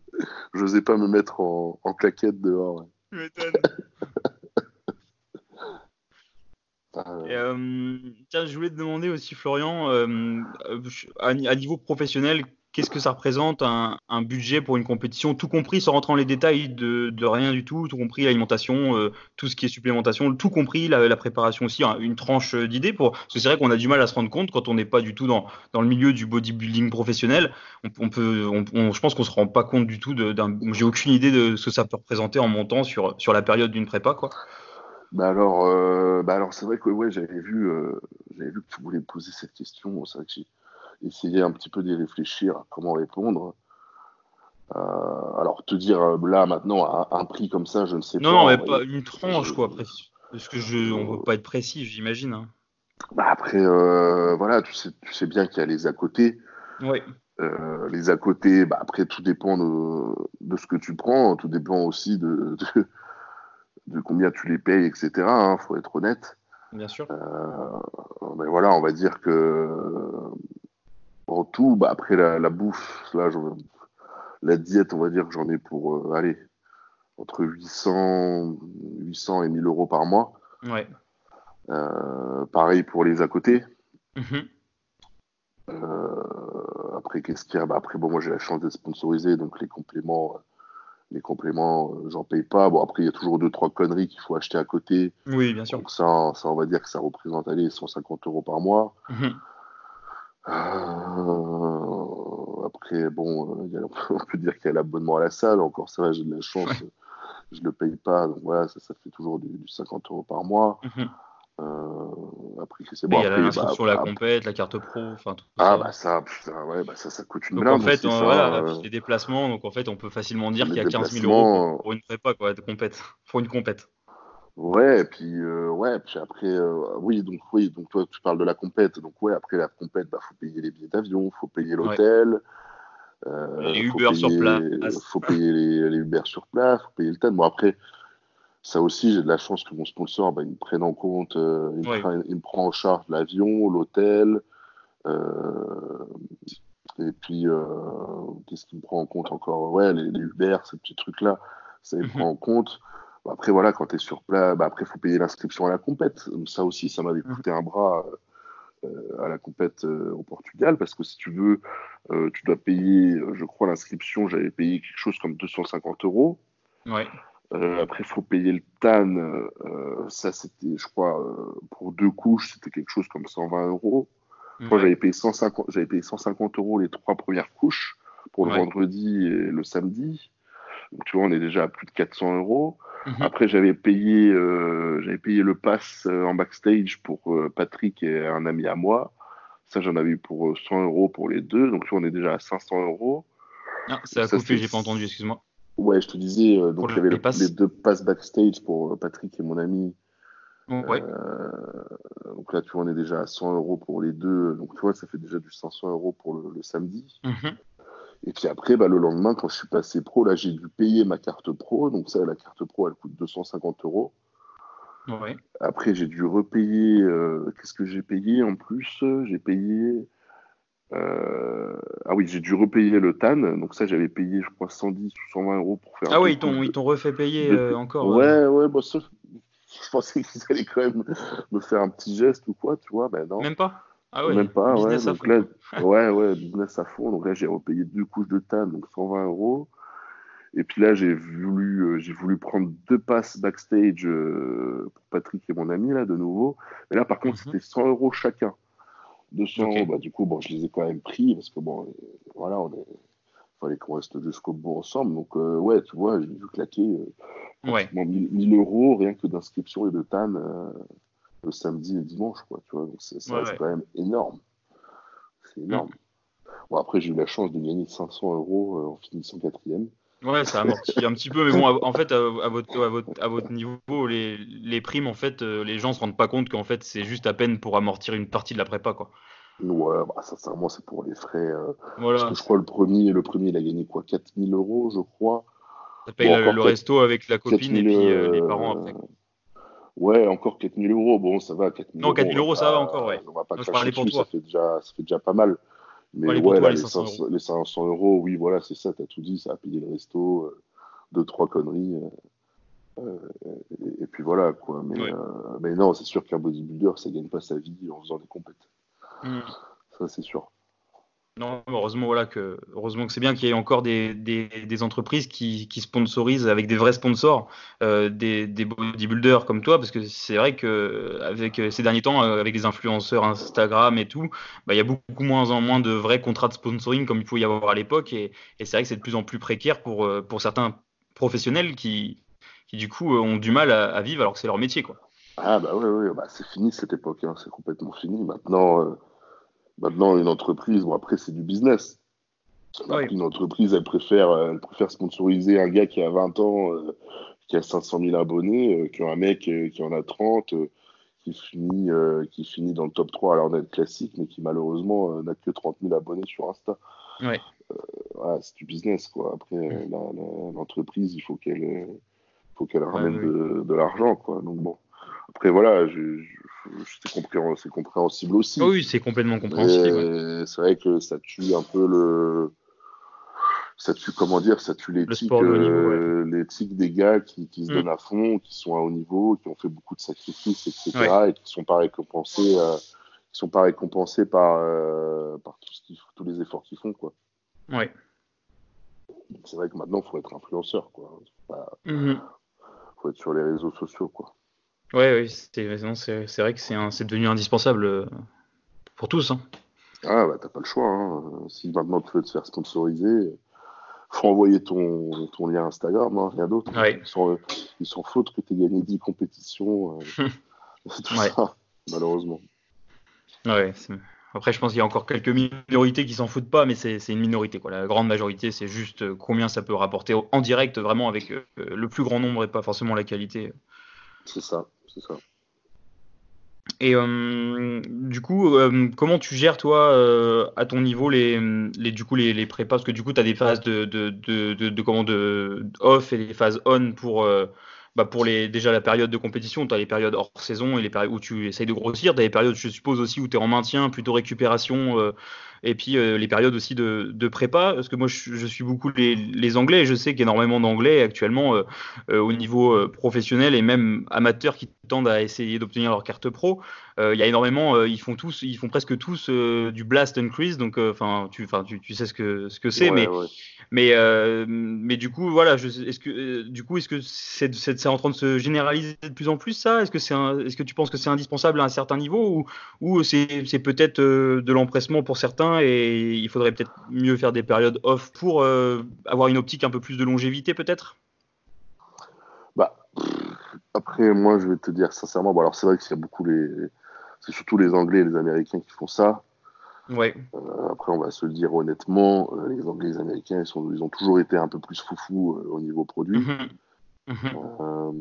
Je n'osais pas me mettre en, en claquette dehors. Tu m'étonnes. Ah, Et, euh, tiens, je voulais te demander aussi, Florian, euh, à, à niveau professionnel, qu'est-ce que ça représente un, budget pour une compétition, tout compris, sans rentrer dans les détails de, rien du tout, tout compris l'alimentation, euh, tout ce qui est supplémentation, tout compris la, préparation aussi, hein, une tranche d'idées pour. Parce que c'est vrai qu'on a du mal à se rendre compte quand on n'est pas du tout dans, dans le milieu du bodybuilding professionnel. On, peut, je pense qu'on se rend pas compte du tout. J'ai aucune idée de ce que ça peut représenter en montant sur, sur la période d'une prépa, quoi. Bah alors, euh, bah alors c'est vrai que ouais, j'avais vu, euh, vu que tu voulais poser cette question. C'est vrai que essayé un petit peu d'y réfléchir à comment répondre. Euh, alors te dire euh, là maintenant un, un, prix comme ça, je ne sais non, pas. Non, mais pas une tranche je, quoi. Après, parce que je, on euh, veut pas être précis, j'imagine. Hein. Bah après, euh, voilà, tu sais, tu sais bien qu'il y a les à côté. Oui. Euh, les à côté, bah après tout dépend de, de, ce que tu prends, tout dépend aussi de, de, de combien tu les payes, etc. Hein, faut être honnête. Bien sûr. Euh, mais voilà, on va dire que en tout, bah après la, la bouffe, là, la diète, on va dire que j'en ai pour, euh, allez, entre 800, 800 et 1000 euros par mois. Ouais. Euh, pareil pour les à côté. Mm -hmm. euh, après, qu'est-ce qu'il y a? Bah, Après, bon, moi j'ai la chance d'être sponsorisé, donc les compléments, les compléments, j'en paye pas. Bon, après, il y a toujours deux, trois conneries qu'il faut acheter à côté. Oui, bien sûr. Donc ça, ça, on va dire que ça représente, allez, 150 euros par mois. Mm -hmm. Euh, après, bon, euh, a, on peut dire qu'il y a l'abonnement à la salle. Encore ça, j'ai de la chance, ouais. je le paye pas. Donc voilà, ça, ça fait toujours du, du 50 euros par mois. Mm -hmm. euh, après, c'est bon. Il y a l'inscription, bah, la compète, la carte pro, enfin tout Ah ça. bah ça, putain, ouais, bah ça, ça coûte une donc, blinde. en fait, aussi, on, ça, voilà, euh... les déplacements, donc en fait, on peut facilement dire qu'il y a 15 000 euh, euros pour une prépa, quoi, de compète, pour une compète. Ouais, et puis, ouais, puis après, oui, donc, oui, donc toi, tu parles de la compète. Donc, ouais, après la compète, bah, faut payer les billets d'avion, faut payer l'hôtel. les Uber sur place. Faut payer les, les Uber sur place, faut payer le TAN. Bon, après, ça aussi, j'ai de la chance que mon sponsor, bah, il me prenne en compte, euh, il, me prend, en charge l'avion, l'hôtel, euh, et puis, euh, qu'est-ce qu'il me prend en compte encore? Ouais, les, Uber, ces petits trucs-là, ça il me prend mhm. en compte. Bah, après, voilà, quand tu es sur place, bah, après, il faut payer l'inscription à la compète. Ça aussi, ça m'avait mhm. coûté un bras à la compète au Portugal, parce que si tu veux, tu dois payer, je crois, l'inscription, j'avais payé quelque chose comme 250 euros. Ouais. Euh, après, il faut payer le TAN. Euh, ça, c'était, je crois, euh, pour deux couches, c'était quelque chose comme 120 euros. Crois j'avais payé 150, j'avais payé 150 euros les trois premières couches pour le vendredi et le samedi. Donc, tu vois, on est déjà à plus de 400 euros. Mhm. Après, j'avais payé, j'avais payé le pass en backstage pour Patrick et un ami à moi. Ça, j'en avais eu pour 100 euros pour les deux. Donc, tu vois, on est déjà à 500 euros. Ah, ça a coupé, j'ai pas entendu, excuse-moi. Ouais, je te disais, euh, donc avait les, deux passes backstage pour euh, Patrick et mon ami. Ouais. Euh, donc là, tu vois, on est déjà à 100 euros pour les deux. Donc tu vois, ça fait déjà du 500 euros pour le, samedi. Mhm. Et puis après, bah, le lendemain, quand je suis passé pro, là, j'ai dû payer ma carte pro. Donc ça, la carte pro, elle coûte 250 euros. Ouais. Après, j'ai dû repayer. Qu'est-ce que j'ai payé en plus? J'ai payé euh, ah oui, j'ai dû repayer le TAN, donc ça j'avais payé je crois 110 ou 120 euros pour faire. Ah oui, ils t'ont refait payer euh, encore. Ouais, ouais, bah, je pensais qu'ils allaient quand même me faire un petit geste ou quoi, tu vois, ben non. Même pas? Ah ouais, Même pas, ouais. Donc là, ouais, ouais, business à fond. Donc là j'ai repayé deux couches de TAN, donc 120 euros. Et puis là, j'ai voulu, euh, j'ai voulu prendre deux passes backstage pour Patrick et mon ami, là, de nouveau. Et là, par contre, mhm. c'était 100 euros chacun. 200 euros, bah, du coup, bon, je les ai quand même pris parce que bon, euh, voilà, on est, fallait qu'on reste jusqu'au bout ensemble. Donc, euh, ouais, tu vois, j'ai dû claquer euh, ouais. 1000, euros rien que d'inscription et de TAN le samedi et dimanche, quoi, tu vois. Donc, c'est, ça quand même énorme. C'est énorme. Bon, après, j'ai eu la chance de gagner 500 euros en finissant quatrième. Ouais, ça amortit un petit peu, mais bon, en fait, à, votre, à, votre, à votre niveau, les, les primes, en fait, euh, les gens se rendent pas compte qu'en fait, c'est juste à peine pour amortir une partie de la prépa, quoi. Ouais, bah, sincèrement, c'est pour les frais. Euh, parce que je crois le premier, le premier, il a gagné quoi 4000 euros, je crois. Ça paye le, resto avec la copine et puis euh, les parents après. Ouais, encore 4000 euros, bon, ça va. 4000 non, 4000 euros, ça va encore, ouais. On va pas je parlais pour toi. Ça fait, déjà, ça fait déjà pas mal. Mais ouais, les, 500 euros. oui, voilà, c'est ça, t'as tout dit, ça a payé le resto, euh, deux, trois conneries. Euh, euh, et, puis voilà, quoi. Mais, mais non, c'est sûr qu'un bodybuilder, ça gagne pas sa vie en faisant des compètes. Hmm. Ça, c'est sûr. Non, heureusement, voilà que, heureusement que c'est bien qu'il y ait encore des, des, entreprises qui, sponsorisent avec des vrais sponsors euh, des, des, bodybuilders comme toi, parce que c'est vrai que avec ces derniers temps, euh, avec les influenceurs Instagram et tout, bah, il y a beaucoup moins en moins de vrais contrats de sponsoring comme il pouvait y avoir à l'époque, et, et c'est vrai que c'est de plus en plus précaire pour, euh, pour certains professionnels qui, qui du coup ont du mal à, vivre alors que c'est leur métier, quoi. Ah bah oui, oui, bah, c'est fini cette époque, hein, c'est complètement fini. Maintenant Maintenant, une entreprise, bon, après, c'est du business. Une entreprise, elle préfère, elle préfère sponsoriser un gars qui a 20 ans, euh, qui a 500 000 abonnés, euh, qu'un mec euh, qui en a 30, qui, finit, qui finit dans le top 3 alors d'être classique, mais qui malheureusement n'a que 30 000 abonnés sur Insta. Ouais. voilà, c'est du business, quoi. Après, l'entreprise, il faut qu'elle faut qu'elle ramène de, de l'argent, quoi. Donc bon. Après, voilà, je c'est compréhensible aussi. oui, c'est complètement compréhensible. C'est vrai que ça tue un peu le. Ça tue, comment dire, ça tue l'éthique euh, des gars qui, qui se mm. donnent à fond, qui sont à haut niveau, qui ont fait beaucoup de sacrifices, etc. et qui sont pas récompensés, euh, qui sont pas récompensés par, euh, par tout ce tous les efforts qu'ils font, quoi. Ouais. C'est vrai que maintenant, il faut être influenceur, quoi. Faut, mm-hmm. faut être sur les réseaux sociaux, quoi. Ouais, oui, c'est vrai que c'est devenu indispensable euh, pour tous. Hein. Ah, bah, t'as pas le choix. Hein. Si maintenant tu veux te faire sponsoriser, faut envoyer ton, ton lien Instagram, hein, rien d'autre. Ouais. Ils s'en foutent que tu gagné 10 compétitions. Euh, tout ça, malheureusement. Ouais, après, je pense qu'il y a encore quelques minorités qui s'en foutent pas, mais c'est une minorité. Quoi. La grande majorité, c'est juste combien ça peut rapporter en direct, vraiment avec euh, le plus grand nombre et pas forcément la qualité. C'est ça, Et euh, du coup, euh, comment tu gères toi euh, à ton niveau les, les du coup les, les prépas? Parce que du coup tu as des phases de de, de, de, de off et des phases on pour bah pour les déjà la période de compétition, tu as les périodes hors saison et les périodes où tu essayes de grossir, tu as les périodes je suppose aussi où tu es en maintien, plutôt récupération et puis euh, les périodes aussi de, de, prépa, parce que moi je, je suis beaucoup les, les, Anglais, et je sais qu'énormément d'Anglais actuellement euh, euh, au niveau professionnel et même amateurs qui tendent à essayer d'obtenir leur carte pro. Il y a énormément, ils font tous, ils font presque tous du blast and crease, donc enfin tu, tu, tu, sais ce que ce que c'est, mais mais mais du coup voilà, est-ce que du coup est-ce que c'est c'est en train de se généraliser de plus en plus ça? Est-ce que c'est est-ce que tu penses que c'est indispensable à un certain niveau ou ou c'est c'est peut-être de l'empressement pour certains et il faudrait peut-être mieux faire des périodes off pour euh, avoir une optique un peu plus de longévité peut-être? Bah, Après, moi, je vais te dire sincèrement, bon, alors c'est vrai y a beaucoup les. C'est surtout les Anglais et les Américains qui font ça. Ouais. Euh, après, on va se le dire honnêtement, euh, les Anglais et les Américains, ils, sont, ils ont toujours été un peu plus foufou au niveau produit. Mhm. Mhm.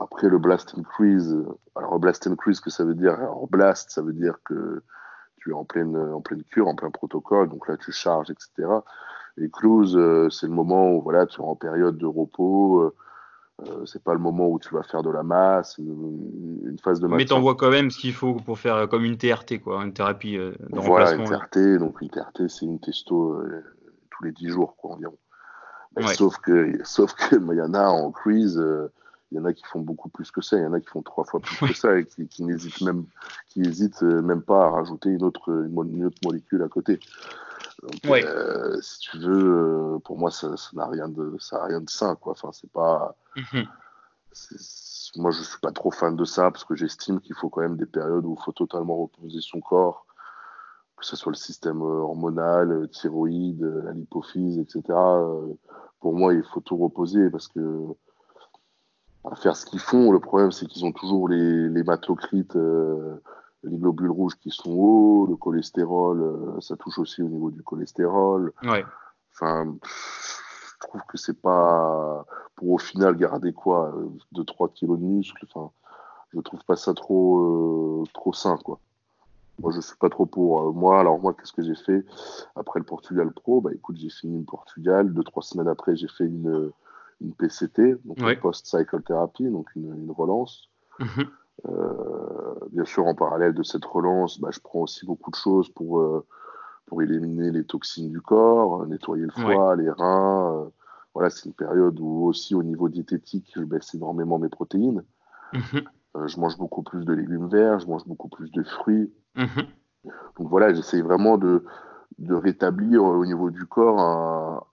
après, le blast and freeze, alors blast and freeze, que ça veut dire Alors, blast, ça veut dire que tu es en pleine, en pleine cure, en plein protocole, donc là tu charges, etc. Et close, euh, c'est le moment où voilà, tu es en période de repos. Euh, euh c'est pas le moment où tu vas faire de la masse, une, phase de masse. Mais vois quand même ce qu'il faut pour faire comme une TRT, quoi, une thérapie euh, de Voilà, une TRT. Donc une TRT, c'est une testo tous les 10 jours, quoi, environ. Sauf que, sauf que, il y en a en cruise, il y en a qui font beaucoup plus que ça, il y en a qui font trois fois plus que ça et qui, n'hésitent même, qui hésitent euh, même pas à rajouter une autre, une autre molécule à côté. Euh, si tu veux, euh, pour moi, ça n'a rien de, ça rien de sain, quoi. Enfin, c'est pas. Mhm. Moi, je suis pas trop fan de ça parce que j'estime qu'il faut quand même des périodes où il faut totalement reposer son corps, que ce soit le système hormonal, thyroïde, la lipophyse, etc. Pour moi, il faut tout reposer parce que à faire ce qu'ils font. Le problème, c'est qu'ils ont toujours les, les euh, les globules rouges qui sont hauts, le cholestérol, euh, ça touche aussi au niveau du cholestérol. Ouais. Enfin, je trouve que c'est pas pour au final garder quoi, 2-3 kilos de muscle. Enfin, je trouve pas ça trop, euh, trop sain, quoi. Moi, je suis pas trop pour. moi, alors moi, qu'est-ce que j'ai fait? Après le Portugal Pro Bah, écoute, j'ai fini le Portugal. Deux, trois semaines après, j'ai fait une une PCT, donc une post-cycle therapy, donc une, relance. Mhm. Euh, bien sûr, en parallèle de cette relance, bah, je prends aussi beaucoup de choses pour, euh, pour éliminer les toxines du corps, nettoyer le foie, les reins. Euh, voilà, c'est une période où aussi au niveau diététique, je baisse énormément mes protéines. Mhm. je mange beaucoup plus de légumes verts, je mange beaucoup plus de fruits. Mhm. Donc voilà, j'essaie vraiment de, de rétablir au niveau du corps un,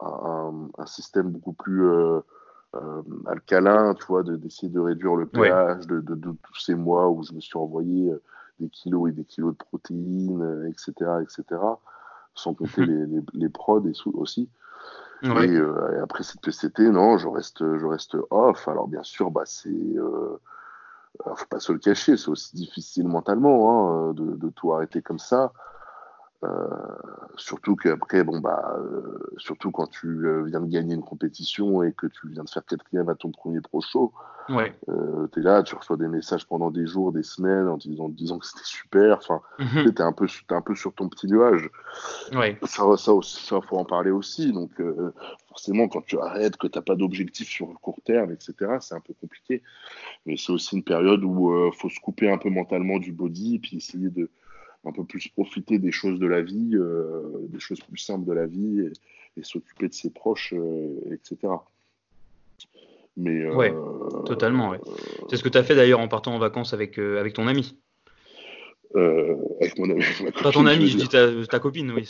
un, système beaucoup plus euh, alcalin, tu vois, d'essayer de, réduire le pH de, de, tous ces mois où je me suis envoyé euh, des kilos et des kilos de protéines, etc., euh, etc., sans compter les, les, les, prods et aussi. Et, après cette PCT, non, je reste, je reste off. Alors bien sûr, bah, c'est, euh, faut pas se le cacher, c'est aussi difficile mentalement hein, de, de, tout arrêter comme ça. Euh, surtout qu'après, bon, bah, euh, surtout quand tu euh, viens de gagner une compétition et que tu viens de faire quatrième à ton premier pro show, ouais. tu es là, tu reçois des messages pendant des jours, des semaines en te disant, disant que c'était super. Enfin, mhm. tu es, un peu, un peu sur ton petit nuage. Ouais. Ça, ça, ça, faut en parler aussi. Donc, forcément, quand tu arrêtes, que tu n'as pas d'objectif sur le court terme, etc., c'est un peu compliqué. Mais c'est aussi une période où il faut se couper un peu mentalement du body et puis essayer de un peu plus profiter des choses de la vie, euh, des choses plus simples de la vie et, s'occuper de ses proches, euh, etc. Mais, euh, ouais, totalement. C'est ce que tu as fait d'ailleurs en partant en vacances avec, avec ton ami. avec mon ami. Pas ton ami, je dis ta, copine, oui.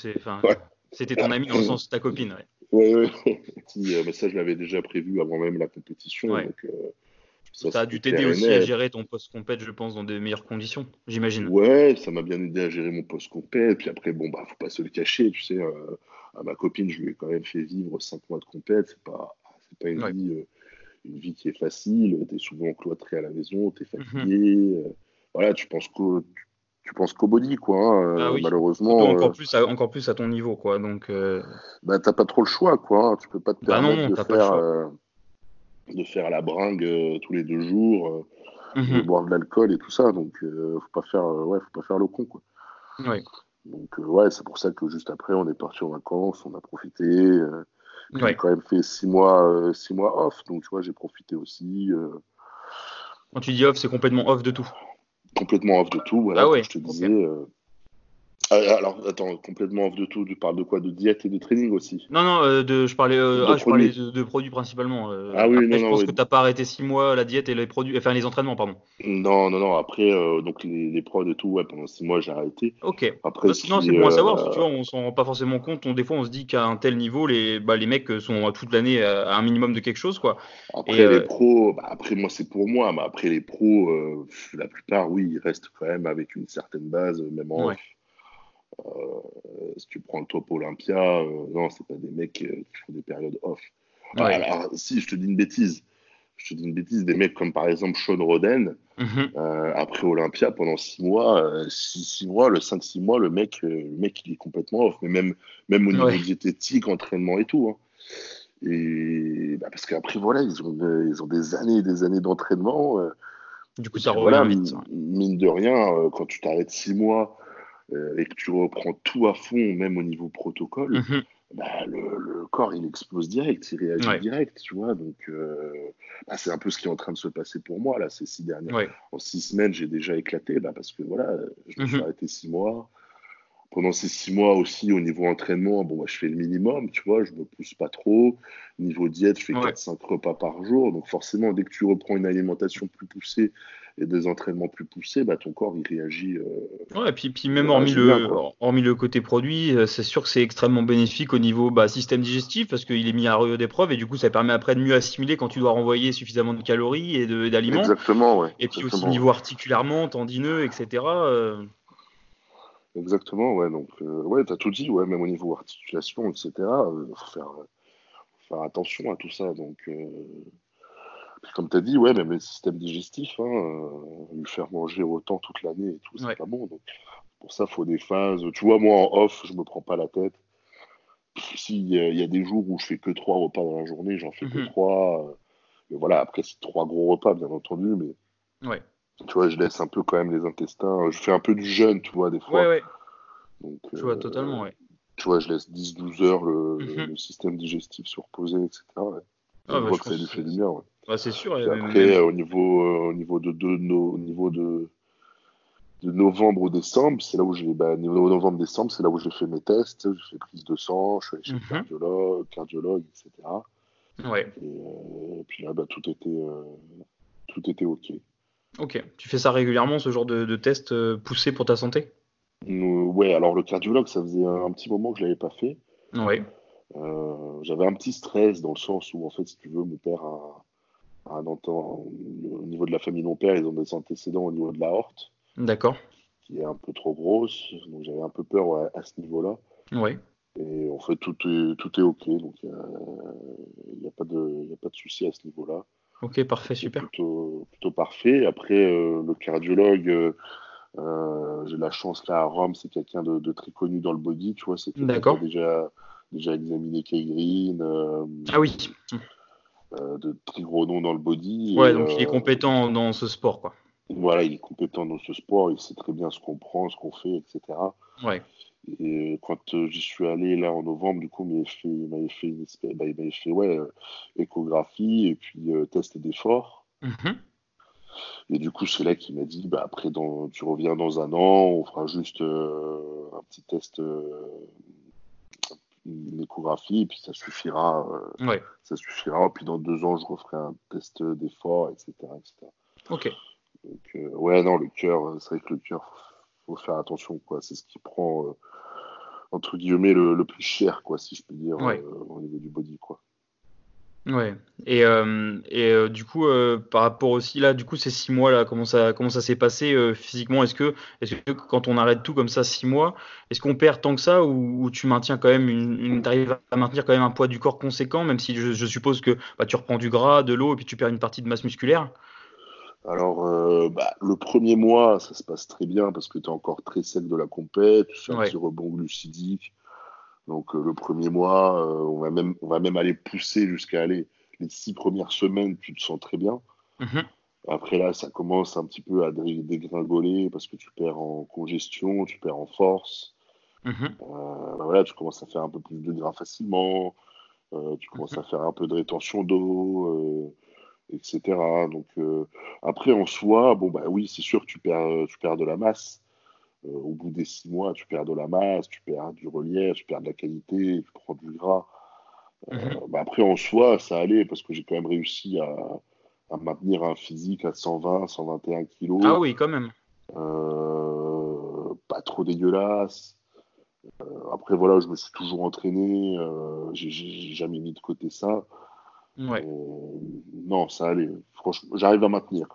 C'était ton ami dans le sens ta copine, ouais. Ouais, mais ça, je l'avais déjà prévu avant même la compétition. Donc, ça, a dû t'aider aussi à gérer ton post-compète, je pense, dans des meilleures conditions, j'imagine. Ouais, ça m'a bien aidé à gérer mon post-compète. Puis après, bon, bah, faut pas se le cacher, tu sais. Euh, à ma copine, je lui ai quand même fait vivre 5 mois de compète. C'est pas, c'est pas une, vie, euh, une vie qui est facile. Tu es souvent cloîtré à la maison, tu es mhm. fatigué. Euh, voilà, tu penses qu'au, tu, penses qu'au body, quoi. Hein, ah malheureusement. encore, plus à, encore plus à ton niveau, quoi. Donc. Bah, t'as pas trop le choix, quoi. Tu peux pas te bah permettre de faire de faire la bringue tous les deux jours, de mhm. boire de l'alcool et tout ça. Donc, faut pas faire, ouais, faut pas faire le con, quoi. Ouais. Donc, ouais, c'est pour ça que juste après, on est parti en vacances, on a profité. J'ai quand même fait six mois, six mois off, donc tu vois, j'ai profité aussi. Quand tu dis off, c'est complètement off de tout. Complètement off de tout, voilà. Ah je te disais. Euh, alors, attends, complètement off de tout, tu parles de quoi? De diète et de training aussi? Non, non, euh, de, je parlais, euh, ah, je parlais de, produits principalement. Euh. ah oui, non, je pense que tu n'as pas arrêté 6 mois la diète et les produits, enfin les entraînements, pardon. Non, non, non, après, donc les, les prods et tout, ouais, pendant 6 mois, j'ai arrêté. Ok. Après, bah, sinon, c'est bon à savoir, parce que tu vois, on s'en rend pas forcément compte. On, des fois, on se dit qu'à un tel niveau, les, bah, les mecs sont toute l'année à un minimum de quelque chose, quoi. Après, les pros, bah, après, moi, c'est pour moi, mais après, les pros, la plupart, oui, ils restent quand même avec une certaine base, même en ouais. Euh, si tu prends le top Olympia, euh, non, c'est pas des mecs euh, qui font des périodes off. Alors, si, je te dis une bêtise. Je te dis une bêtise, des mecs comme par exemple Sean Roden, mhm. après Olympia, pendant 6 mois, 6 mois, le 5-6 mois, le mec, le mec, il est complètement off. Mais même, même au niveau diététique, entraînement et tout. Hein. Et bah, parce qu'après, voilà, ils ont, ils ont des années et des années d'entraînement. du coup, ça revient vite. Mine de rien, quand tu t'arrêtes 6 mois euh, et que tu reprends tout à fond, même au niveau protocole, mhm. bah, le, corps il explose direct, il réagit direct, tu vois. Donc euh, bah, c'est un peu ce qui est en train de se passer pour moi là ces six dernières. En six semaines, j'ai déjà éclaté, bah, parce que voilà, je me suis mhm. arrêté six mois. Pendant ces six mois aussi, au niveau entraînement, bon, je fais le minimum, tu vois, je me pousse pas trop. Niveau diète, je fais 4-5 repas par jour. Donc forcément, dès que tu reprends une alimentation plus poussée et des entraînements plus poussés, bah, ton corps il réagit. Euh, ouais, et puis, puis même hormis, le, hormis le côté produit, euh, c'est sûr que c'est extrêmement bénéfique au niveau bah, système digestif parce qu'il est mis à rude épreuve et du coup ça permet après de mieux assimiler quand tu dois renvoyer suffisamment de calories et d'aliments. Exactement, ouais. Et puis aussi niveau articulairement, tendineux, etc. Euh. Exactement, ouais. Donc, ouais, tu as tout dit, ouais, même au niveau articulation, etc. Il faut faire, faire attention à tout ça. Donc, comme tu as dit, ouais, même le système digestif, hein, euh, lui faire manger autant toute l'année et tout, c'est pas bon. Donc, pour ça, il faut des phases. Tu vois, moi, en off, je me prends pas la tête. S'il y, a des jours où je fais que trois repas dans la journée, j'en fais que mhm. trois. Euh, et voilà, après, c'est trois gros repas, bien entendu, mais. Ouais. Tu vois, je laisse un peu quand même les intestins. Je fais un peu du jeûne, tu vois, des fois. Ouais, ouais. Donc, tu vois, euh, totalement, ouais. Tu vois, je laisse 10-12 heures le, mhm. le, système digestif se reposer, etc. Ouais. Ah, je bah, vois que ça lui fait du bien, ouais. Bah, c'est sûr. après, au niveau, euh, au niveau de, de, au niveau de, de novembre ou décembre, c'est là où j'ai, bah, niveau novembre-décembre, c'est là où j'ai fait mes tests, j'ai fait prise de sang, je suis allé chez le mhm. cardiologue, cardiologue, etc. Ouais. Et, euh, puis là, bah, tout était, euh, tout était ok. Ok. Tu fais ça régulièrement, ce genre de, de test poussé pour ta santé? Ouais. Alors le cardiologue, ça faisait un, petit moment que je l'avais pas fait. Ouais. j'avais un petit stress dans le sens où, en fait, si tu veux, mon père a, au niveau de la famille de mon père, ils ont des antécédents au niveau de la horte. D'accord. Qui est un peu trop grosse. Donc j'avais un peu peur à ce niveau-là. Oui. Et en fait, tout est, tout est OK. Donc il n'y a, pas de, y a pas de souci à ce niveau-là. Ok, parfait, super. Plutôt, plutôt parfait. Après, euh, le cardiologue, euh, euh, j'ai la chance là à Rome, c'est quelqu'un de, très connu dans le body, tu vois. C'est quelqu'un qui a déjà, déjà examiné Kay Green. ah oui. De très gros noms dans le body. Ouais, donc il est compétent dans ce sport, quoi. Voilà, il est compétent dans ce sport, il sait très bien ce qu'on prend, ce qu'on fait, etc. Ouais. Et quand euh, j'y suis allé là en novembre, du coup, il m'avait fait, il m'avait fait, une espèce, bah, il m'avait fait ouais, échographie et puis test d'effort. Mm Et du coup, c'est là qu'il m'a dit, bah, après, dans, tu reviens dans un an, on fera juste un petit test une échographie, et puis ça suffira. Euh, ça suffira. Puis dans deux ans, je referai un test d'effort, etc., Ok. Donc, euh, ouais, non, le cœur, euh, c'est vrai que le cœur, faut faire attention, quoi. C'est ce qui prend, entre guillemets, le, le, plus cher, quoi, si je peux dire, au niveau du body, quoi. Ouais. Et, euh, et euh, du coup, euh, par rapport aussi là, du coup, ces six mois là, comment ça, comment ça s'est passé physiquement? Est-ce que, est-ce que quand on arrête tout comme ça six mois, est-ce qu'on perd tant que ça ou, tu maintiens quand même une, une arrives à maintenir quand même un poids du corps conséquent, même si je, suppose que bah, tu reprends du gras, de l'eau et puis tu perds une partie de masse musculaire? Alors, bah, le premier mois, ça se passe très bien parce que tu es encore très sec de la compète, tu fais un petit rebond glucidique, donc euh, le premier mois, euh, on, va même, on va même aller pousser jusqu'à aller les six premières semaines, tu te sens très bien. Mhm. Après là, ça commence un petit peu à dégringoler parce que tu perds en congestion, tu perds en force. Mhm. Euh, bah voilà, tu commences à faire un peu plus de gras facilement, euh, tu commences à faire un peu de rétention d'eau, etc. Donc après en soi, bon bah oui, c'est sûr que tu perds, tu perds de la masse. au bout des six mois, tu perds de la masse, tu perds du relief, tu perds de la qualité, tu prends du gras. Mhm. Bah, après, en soi, ça allait parce que j'ai quand même réussi à, maintenir un physique à 120, 121 kilos. Ah oui, quand même. Euh, pas trop dégueulasse. Euh, après, voilà, je me suis toujours entraîné. Euh, j'ai jamais mis de côté ça. Ouais. non, ça allait. Franchement, j'arrive à maintenir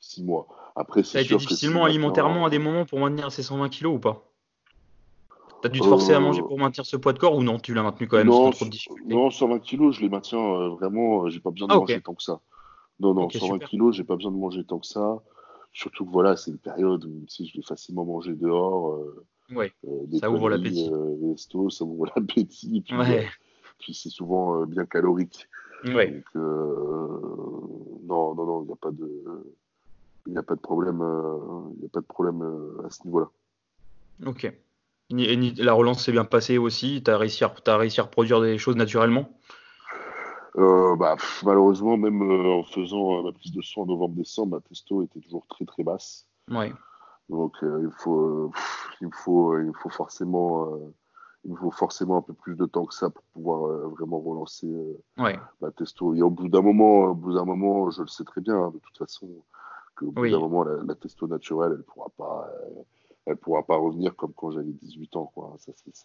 6 mois. Après, c'est sûr été difficilement alimentairement à des moments pour maintenir ces 120 kilos ou pas? T'as dû te forcer à manger pour maintenir ce poids de corps ou non? Tu l'as maintenu quand même non, sans trop de Non, 120 kilos, je les maintiens euh, vraiment. Euh, j'ai pas besoin de ah, manger tant que ça. Non, non, 120 kg, kilos, j'ai pas besoin de manger tant que ça. Surtout que voilà, c'est une période où si je vais facilement manger dehors. Euh, ça ouvre l'appétit. ça ouvre l'appétit. Puis, puis c'est souvent bien calorique. Ouais. Donc, non, non, non, il n'y a pas de. Il n'y a pas de problème, il a pas de problème à ce niveau-là. Ok la relance s'est bien passée aussi? Tu as, réussi à, as réussi à reproduire des choses naturellement? Euh, bah, Malheureusement, même euh, en faisant euh, ma prise de sang en novembre-décembre, ma testo était toujours très très basse. Ouais. Donc il, faut, il, faut, il, faut forcément, il faut forcément un peu plus de temps que ça pour pouvoir vraiment relancer ma testo. Et au bout d'un moment, au bout d'un moment, je le sais très bien, hein, de toute façon, qu'au bout d'un moment, la, la, testo naturelle, elle ne pourra pas elle pourra pas revenir comme quand j'avais 18 ans. Quoi.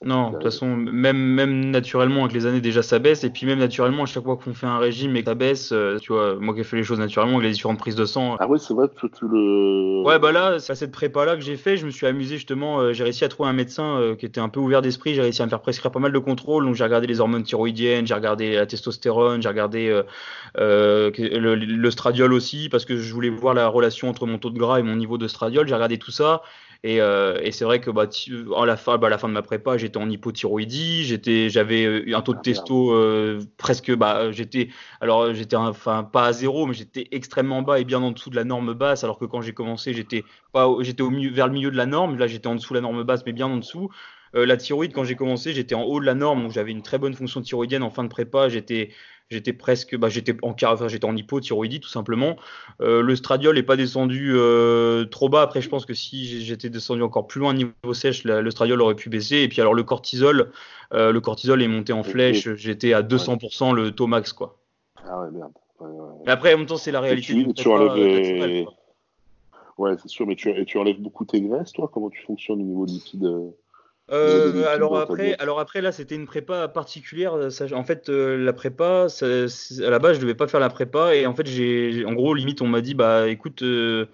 non, de toute façon, même, même naturellement, avec les années, déjà, ça baisse. Et puis, même naturellement, à chaque fois qu'on fait un régime et que ça baisse, euh, tu vois, moi qui ai fait les choses naturellement, avec les différentes prises de sang. Ah ouais, c'est vrai que tu le. Ouais, bah là, c'est cette prépa-là que j'ai fait, je me suis amusé justement. Euh, j'ai réussi à trouver un médecin euh, qui était un peu ouvert d'esprit. J'ai réussi à me faire prescrire pas mal de contrôles. Donc, j'ai regardé les hormones thyroïdiennes, j'ai regardé la testostérone, j'ai regardé le, stradiol aussi, parce que je voulais voir la relation entre mon taux de gras et mon niveau de stradiol. J'ai regardé tout ça. Euh, et, c'est vrai que bah, à, la fin, bah, la fin de ma prépa, j'étais en hypothyroïdie, j'étais, j'avais euh, un taux de ah, testo euh, presque, bah, j'étais, alors j'étais enfin pas à zéro, mais j'étais extrêmement bas et bien en dessous de la norme basse, alors que quand j'ai commencé, j'étais pas, j'étais au milieu, vers le milieu de la norme. Là, j'étais en dessous de la norme basse, mais bien en dessous. la thyroïde, quand j'ai commencé, j'étais en haut de la norme, donc j'avais une très bonne fonction thyroïdienne en fin de prépa. J'étais J'étais presque, bah, j'étais en enfin, j'étais en hypothyroïdie tout simplement. Euh, le stradiol n'est pas descendu euh, trop bas. Après, je pense que si j'étais descendu encore plus loin niveau sèche, le stradiol aurait pu baisser. Et puis alors le cortisol, euh, le cortisol est monté en flèche. J'étais à 200% le taux max quoi. Ah ouais merde. après, en même temps, c'est la réalité. tu, tu enlèves Ouais, c'est sûr, mais tu, tu enlèves beaucoup tes graisses, toi? Comment tu fonctionnes au niveau liquide euh, alors après, alors après là, c'était une prépa particulière. en fait, euh, la prépa, à la base, je devais pas faire la prépa et en fait, j'ai, en gros, limite, on m'a dit, bah, écoute, euh,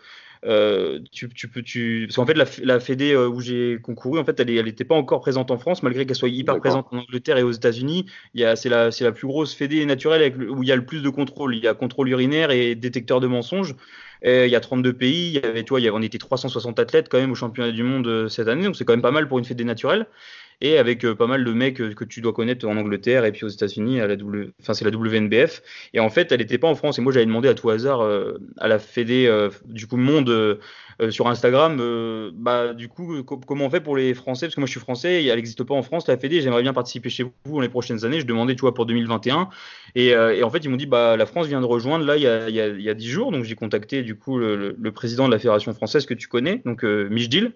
tu, peux, tu, parce qu'en fait, la, la Fédé où j'ai concouru, en fait, elle, elle était pas encore présente en France, malgré qu'elle soit hyper présente en Angleterre et aux États-Unis. Il y c'est la, c'est la plus grosse Fédé naturelle où il y a le plus de contrôle. Il y a contrôle urinaire et détecteur de mensonges il y a 32 pays, il y avait, tu vois, il y avait, on était 360 athlètes quand même au championnat du monde euh, cette année, donc c'est quand même pas mal pour une fédé naturelle. Et avec euh, pas mal de mecs euh, que tu dois connaître en Angleterre et puis aux États-Unis, enfin c'est la WNBF. Et en fait, elle n'était pas en France. Et moi, j'avais demandé à tout hasard à la fédé du coup monde sur Instagram, bah du coup comment on fait pour les Français? Parce que moi je suis français, elle n'existe pas en France la fédé. J'aimerais bien participer chez vous dans les prochaines années. Je demandais, tu vois, pour 2021. Et, en fait, ils m'ont dit, bah la France vient de rejoindre là il y a, y a, y a 10 jours. Donc j'ai contacté du coup le, le, président de la fédération française que tu connais, donc Michdil.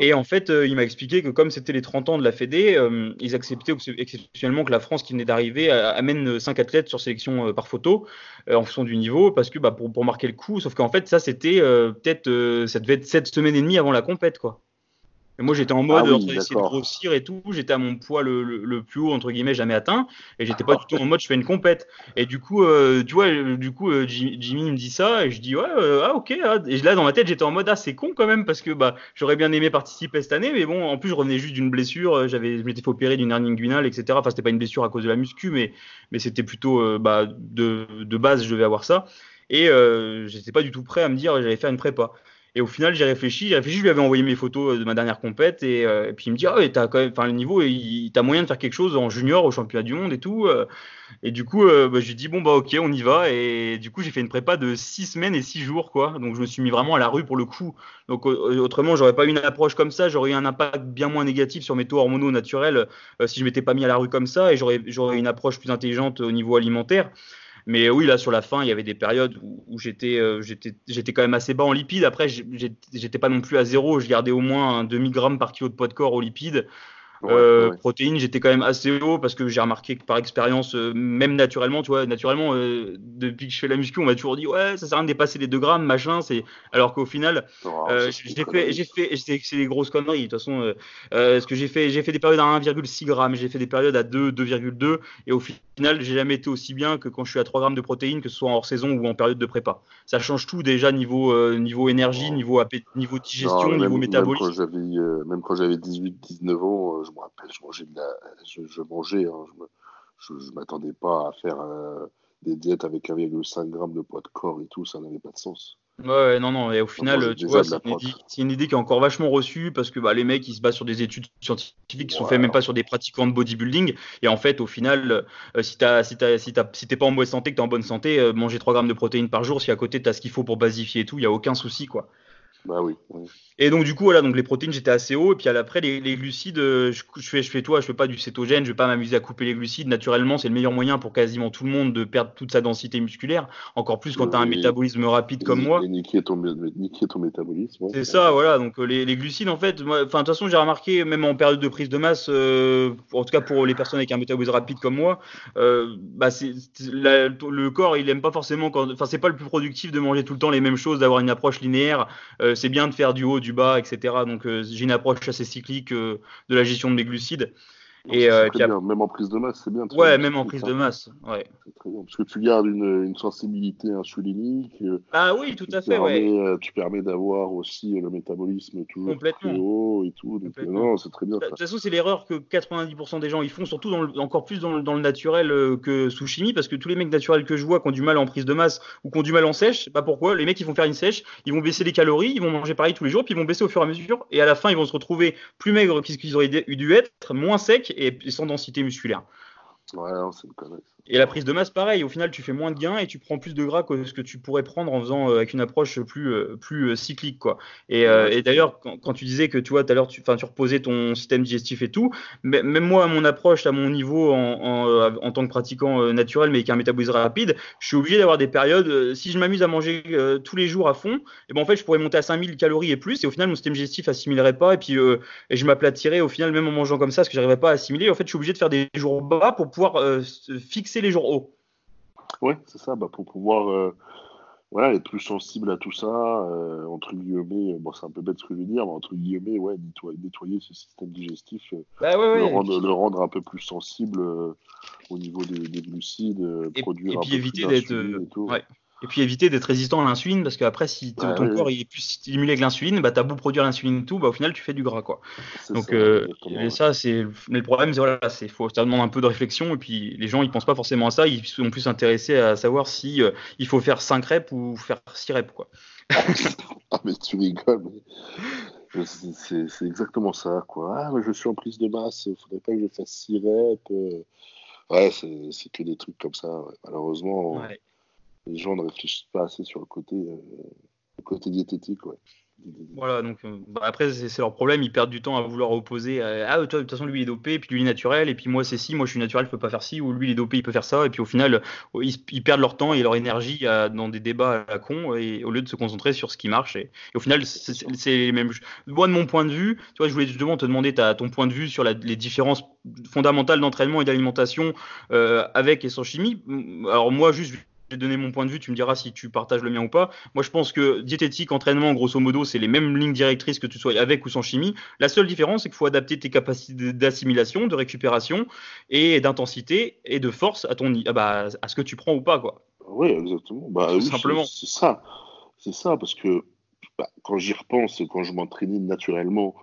Et en fait, euh, il m'a expliqué que comme c'était les 30 ans de la Fédé, euh, ils acceptaient exceptionnellement que la France, qui venait d'arriver, amène 5 athlètes sur sélection euh, par photo en fonction du niveau, parce que bah, pour, pour marquer le coup. Sauf qu'en fait, ça, c'était peut-être, ça devait être 7 semaines et demie avant la compète, quoi moi, j'étais en mode ah de grossir et tout. J'étais à mon poids le, le, plus haut, entre guillemets, jamais atteint. Et j'étais pas du tout en mode je fais une compète. Et du coup, euh, tu vois, du coup, euh, Jimmy me dit ça. Et je dis ouais, euh, ah ok. Ah. Et là, dans ma tête, j'étais en mode ah, c'est con quand même. Parce que bah, j'aurais bien aimé participer cette année. Mais bon, en plus, je revenais juste d'une blessure. J'avais, je m'étais fait opérer d'une hernie inguinale, etc. Enfin, c'était pas une blessure à cause de la muscu, mais, mais c'était plutôt bah, de, de base, je devais avoir ça. Et j'étais pas du tout prêt à me dire j'allais faire une prépa. Et au final, j'ai réfléchi, j'ai réfléchi, je lui avais envoyé mes photos de ma dernière compète et, puis il me dit ah t'as quand même, enfin le niveau, t'as moyen de faire quelque chose en junior au championnat du monde et tout. Et du coup, bah, j'ai dit bon bah ok, on y va. Et du coup, j'ai fait une prépa de 6 semaines et 6 jours quoi. Donc je me suis mis vraiment à la rue pour le coup. Donc autrement, j'aurais pas eu une approche comme ça, j'aurais eu un impact bien moins négatif sur mes taux hormonaux naturels si je m'étais pas mis à la rue comme ça et j'aurais j'aurais une approche plus intelligente au niveau alimentaire. Mais oui, là, sur la fin, il y avait des périodes où, euh, j'étais, j'étais, quand même assez bas en lipides. Après, j'étais pas non plus à zéro. Je gardais au moins un demi-gramme par kilo de poids de corps aux lipides. Euh, protéines, j'étais quand même assez haut parce que j'ai remarqué que par expérience, euh, même naturellement, tu vois, naturellement, euh, depuis que je fais la muscu, on m'a toujours dit ouais, ça sert à rien de dépasser les 2 grammes, machin. C'est alors qu'au final, oh, j'ai fait, j'ai fait, c'est des grosses conneries. De toute façon, ce que j'ai fait, j'ai fait des périodes à 1,6 grammes, j'ai fait des périodes à 2, 2,2, et au final, j'ai jamais été aussi bien que quand je suis à 3 grammes de protéines, que ce soit en hors saison ou en période de prépa. Ça change tout déjà niveau niveau énergie, oh. niveau niveau digestion, niveau métabolisme. Même quand j'avais 18-19 ans, je me rappelle, je mangeais, de la, je, mangeais hein, je ne m'attendais pas à faire euh, des diètes avec 1,5 g de poids de corps et tout, ça n'avait pas de sens. Ouais, non, non, et au final, tu vois, c'est une, idée qui est encore vachement reçue parce que bah, les mecs, ils se basent sur des études scientifiques qui sont faites même pas sur des pratiquants de bodybuilding. Et en fait, au final, euh, si t'es si si si pas en bonne santé, que t'es en bonne santé, euh, manger 3 grammes de protéines par jour, si à côté t'as ce qu'il faut pour basifier et tout, il y a aucun souci, quoi. Bah oui. Et donc du coup voilà donc les protéines j'étais assez haut et puis après les, les glucides euh, je, fais je fais toi je fais pas du cétogène je vais pas m'amuser à couper les glucides naturellement c'est le meilleur moyen pour quasiment tout le monde de perdre toute sa densité musculaire encore plus quand tu as un métabolisme rapide comme moi. Et niquer ton, ton métabolisme. c'est ça voilà donc euh, les, les, glucides en fait enfin de toute façon j'ai remarqué même en période de prise de masse euh, en tout cas pour les personnes avec un métabolisme rapide comme moi bah c'est le corps il aime pas forcément quand enfin c'est pas le plus productif de manger tout le temps les mêmes choses d'avoir une approche linéaire c'est bien de faire du haut, du bas, etc. Donc euh, j'ai une approche assez cyclique euh, de la gestion de mes glucides. Et, euh, même en prise de masse, c'est bien. Ouais, même en prise de masse. Ouais. Très bien, parce que tu gardes une, une sensibilité insulinique. Ah oui, tout à fait. ouais. Euh, tu permets d'avoir aussi le métabolisme toujours plus haut et tout. Donc, non, c'est très bien. De toute façon, c'est l'erreur que 90% des gens ils font, surtout dans encore plus dans le, dans le naturel que sous chimie, parce que tous les mecs naturels que je vois qui ont du mal en prise de masse ou qui ont du mal en sèche, pas pourquoi? Les mecs ils vont faire une sèche, ils vont baisser les calories, ils vont manger pareil tous les jours, puis ils vont baisser au fur et à mesure, et à la fin ils vont se retrouver plus maigres qu'ils auraient dû être, moins secs et sans densité musculaire. Ouais, c'est une connerie. Et la prise de masse, pareil. Au final, tu fais moins de gains et tu prends plus de gras que ce que tu pourrais prendre en faisant euh, avec une approche plus, euh, plus euh, cyclique, quoi. Et, d'ailleurs, quand, tu disais que tu vois, tout à l'heure, tu, tu reposais ton système digestif et tout, même moi, à mon approche, à mon niveau en, en, tant que pratiquant naturel, mais avec un métabolisme rapide, je suis obligé d'avoir des périodes. si je m'amuse à manger tous les jours à fond, et eh ben en fait, je pourrais monter à 5000 calories et plus, et au final, mon système digestif assimilerait pas, et puis et je m'aplatirais au final, même en mangeant comme ça, parce que j'arriverais pas à assimiler. En fait, je suis obligé de faire des jours bas pour pouvoir fixer les jours hauts. Ouais, c'est ça, bah, pour pouvoir euh, voilà, être plus sensible à tout ça, euh, entre guillemets, bon, c'est un peu bête ce que je veux dire, mais entre guillemets, ouais, nettoyer, ce système digestif, euh, bah le, rendre, le, rendre, un peu plus sensible au niveau des, glucides, et, produire et puis éviter d'être. Et puis éviter d'être résistant à l'insuline, parce qu'après, si ton corps il est plus stimulé que l'insuline, bah, as beau produire l'insuline et tout, bah, au final, tu fais du gras. Quoi. Donc, ça, euh, ça c'est. Mais le problème, c'est voilà, faut, ça demande un peu de réflexion, et puis les gens, ils pensent pas forcément à ça, ils sont plus intéressés à savoir si euh, il faut faire 5 reps ou faire 6 reps. Quoi. ah, mais tu rigoles. C'est exactement ça, quoi. Ah, je suis en prise de masse, il faudrait pas que je fasse 6 reps. Euh. Ouais, c'est que des trucs comme ça, malheureusement. Ouais les gens ne réfléchissent pas assez sur le côté, euh, le côté diététique. Ouais. Voilà, donc euh, bah, après, c'est leur problème, ils perdent du temps à vouloir opposer. ah, toi, de toute façon, lui, il est dopé, puis lui, il est naturel, et puis moi, c'est si, moi, je suis naturel, je peux pas faire ci, ou lui, il est dopé, il peut faire ça, et puis au final, euh, ils, perdent leur temps et leur énergie dans des débats à la con, et au lieu de se concentrer sur ce qui marche. Et, au final, c'est même. Moi, de mon point de vue, tu vois, je voulais justement te demander ton point de vue sur les différences fondamentales d'entraînement et d'alimentation avec et sans chimie. Alors, moi, juste j'ai donné mon point de vue, tu me diras si tu partages le mien ou pas. Moi, je pense que diététique, entraînement, grosso modo, c'est les mêmes lignes directrices que tu sois avec ou sans chimie. La seule différence, c'est qu'il faut adapter tes capacités d'assimilation, de récupération et d'intensité et de force à ton ah bah, à ce que tu prends ou pas, quoi. Oui, exactement. Bah, Tout simplement. C'est ça. C'est ça, parce que bah, quand j'y repense, quand je m'entraînais naturellement,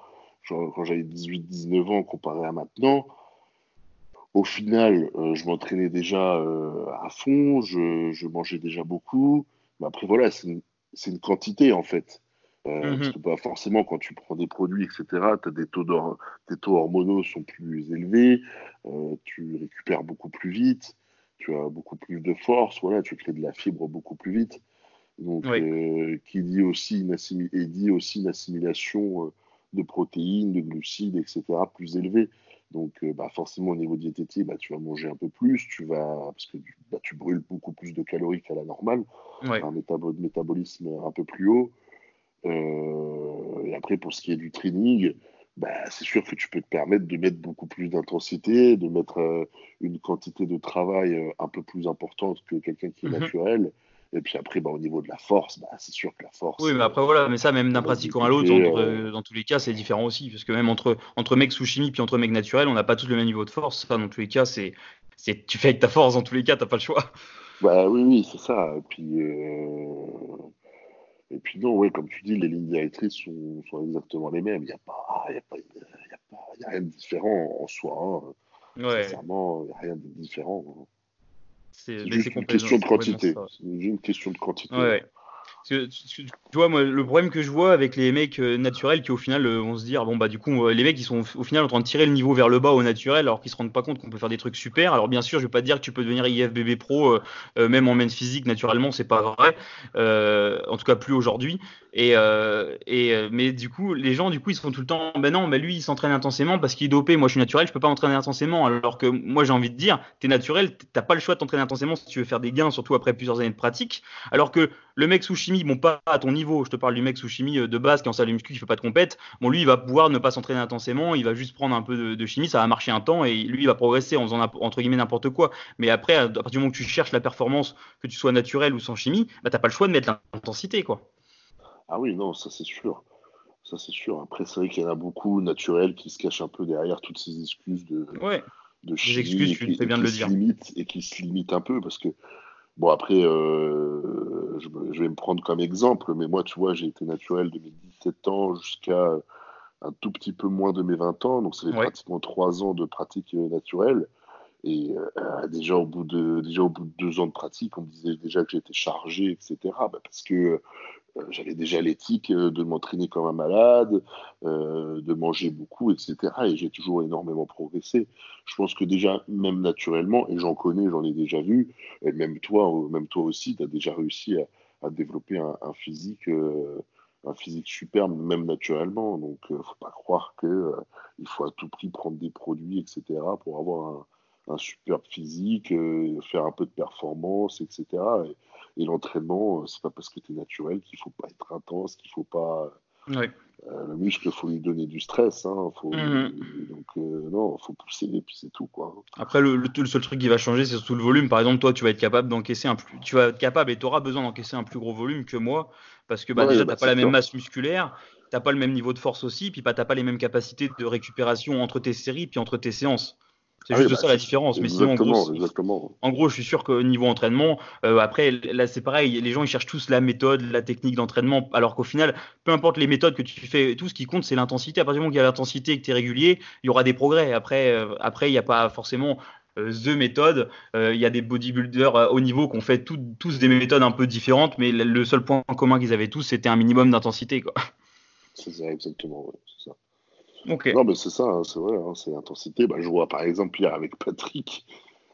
genre, quand j'avais 18-19 ans comparé à maintenant, au final, euh, je m'entraînais déjà euh, à fond, je, mangeais déjà beaucoup. Mais après, voilà, c'est une, quantité en fait. Euh, parce que bah, forcément, quand tu prends des produits, etc., as des taux, des taux hormonaux sont plus élevés, euh, tu récupères beaucoup plus vite, tu as beaucoup plus de force, voilà, tu crées de la fibre beaucoup plus vite. Donc, qui dit aussi, une et dit aussi une assimilation de protéines, de glucides, etc., plus élevée. Donc, bah, forcément, au niveau diététique, bah, tu vas manger un peu plus, tu vas, parce que bah, tu brûles beaucoup plus de calories qu'à la normale, un métabolisme un peu plus haut. Euh, et après, pour ce qui est du training, bah, c'est sûr que tu peux te permettre de mettre beaucoup plus d'intensité, de mettre euh, une quantité de travail euh, un peu plus importante que quelqu'un qui est mhm. naturel. Et puis après, bah, au niveau de la force, bah, c'est sûr que la force. Oui, mais après, voilà, mais ça, même d'un pratiquant à l'autre, dans tous les cas, c'est différent aussi. Parce que même entre, entre mecs sous chimie puis entre mecs naturels, on n'a pas tous le même niveau de force. Ça, dans tous les cas, c'est, tu fais avec ta force, dans tous les cas, tu n'as pas le choix. Bah oui, oui, c'est ça. Et puis, et puis non, ouais, comme tu dis, les lignes directrices sont, sont exactement les mêmes. Il n'y a, pas, y a, pas, y a, pas, y a rien de différent en soi. Hein. Ouais. Sincèrement, il n'y a rien de différent. Hein. C'est juste une question de quantité. C'est une question de quantité. Ouais. Tu vois, moi, le problème que je vois avec les mecs euh, naturels qui, au final, euh, vont se dire bon, bah, du coup, les mecs, ils sont au final en train de tirer le niveau vers le bas au naturel, alors qu'ils se rendent pas compte qu'on peut faire des trucs super. Alors, bien sûr, je vais pas dire que tu peux devenir IFBB pro, euh, même en main physique, naturellement, c'est pas vrai. en tout cas, plus aujourd'hui. Et, et mais du coup, les gens, du coup, ils se font tout le temps ben non, ben lui, il s'entraîne intensément parce qu'il est dopé. Moi, je suis naturel, je peux pas m'entraîner intensément. Alors que moi, j'ai envie de dire, tu es naturel, t'as pas le choix de t'entraîner intensément si tu veux faire des gains, surtout après plusieurs années de pratique. Alors que le mec sous chimie, bon, pas à ton niveau, je te parle du mec sous chimie euh, de base qui en salle de muscu, qui fait pas de compète, bon lui il va pouvoir ne pas s'entraîner intensément, il va juste prendre un peu de, chimie, ça va marcher un temps et lui il va progresser en faisant entre guillemets n'importe quoi. Mais après, à partir du moment que tu cherches la performance, que tu sois naturel ou sans chimie, bah t'as pas le choix de mettre l'intensité quoi. Ah oui non ça c'est sûr. Ça, c'est sûr. Après, c'est vrai qu'il y en a beaucoup naturels qui se cachent un peu derrière toutes ces excuses de, ouais. de chimie. excuses, tu fais bien de le dire. et qui se limitent un peu parce que Bon, après, euh, je, vais me prendre comme exemple, mais moi, tu vois, j'ai été naturel de mes 17 ans jusqu'à un tout petit peu moins de mes 20 ans, donc ça fait pratiquement 3 ans de pratique naturelle. Et euh, déjà, au bout de, déjà au bout de deux ans de pratique, on me disait déjà que j'étais chargé, etc. Bah, parce que euh, j'avais déjà l'éthique euh, de m'entraîner comme un malade, euh, de manger beaucoup, etc. Et j'ai toujours énormément progressé. Je pense que déjà, même naturellement, et j'en connais, j'en ai déjà vu, et même toi, même toi aussi, tu as déjà réussi à, développer un, physique. un physique superbe, même naturellement. Donc, ne faut pas croire que il faut à tout prix prendre des produits, etc., pour avoir un, superbe physique, faire un peu de performance, etc. Et l'entraînement, euh, c'est pas parce que tu es naturel qu'il faut pas être intense, qu'il faut pas. Ouais. Euh, le muscle, il faut lui donner du stress. Hein, faut, mhm. Donc, euh, non, il faut pousser et puis c'est tout. Quoi. Après, le, le, seul truc qui va changer, c'est surtout le volume. Par exemple, toi, tu vas être capable d'encaisser un plus. Tu vas être capable et tu auras besoin d'encaisser un plus gros volume que moi. Parce que bah, déjà, tu n'as bah, pas la même masse musculaire, tu n'as pas le même niveau de force aussi, puis bah, tu n'as pas les mêmes capacités de récupération entre tes séries puis entre tes séances. C'est ah juste ça bah, la différence. Mais sinon, en gros, en gros, je suis sûr qu'au niveau entraînement, euh, après, là, c'est pareil. Les gens, ils cherchent tous la méthode, la technique d'entraînement, alors qu'au final, peu importe les méthodes que tu fais, tout ce qui compte, c'est l'intensité. À partir du moment qu'il y a l'intensité et que tu es régulier, il y aura des progrès. Après, euh, après, il n'y a pas forcément euh, the méthode. Il y a des bodybuilders au niveau qui ont fait tous des méthodes un peu différentes, mais le seul point commun qu'ils avaient tous, c'était un minimum d'intensité. C'est ça, exactement. c'est ça. Non, mais c'est ça, hein, c'est vrai, hein, c'est l'intensité. Bah, je vois par exemple hier avec Patrick.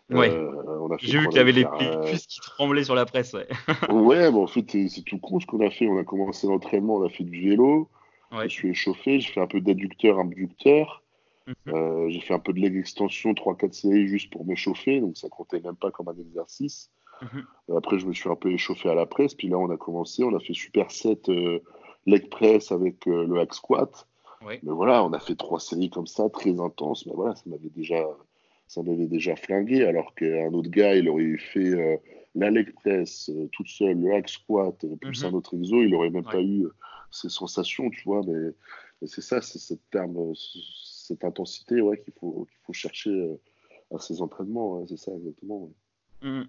Ouais. Euh, J'ai vu qu'il y avait les euh, puces qui tremblaient sur la presse. Ouais, ouais en fait, c'est tout con ce qu'on a fait. On a commencé l'entraînement, on a fait du vélo. Je suis échauffé, j'ai fait un peu d'adducteur, abducteur. Mhm. Euh, j'ai fait un peu de leg extension, 3-4 séries juste pour m'échauffer, donc ça comptait même pas comme un exercice. Mhm. Après, je me suis un peu échauffé à la presse, puis là, on a commencé, on a fait super set leg press avec le hack squat. Mais voilà, on a fait trois séries comme ça, très intenses. Mais voilà, ça m'avait déjà, ça m'avait déjà flingué. Alors qu'un autre gars, il aurait fait euh, la leg press euh, toute seule, le hack squat, euh, plus mhm. un autre exo, il aurait même pas eu ces sensations, tu vois. Mais, c'est ça, c'est cette terme, cette intensité, ouais, qu'il faut, qu'il faut chercher à ces entraînements. c'est ça exactement. Mhm.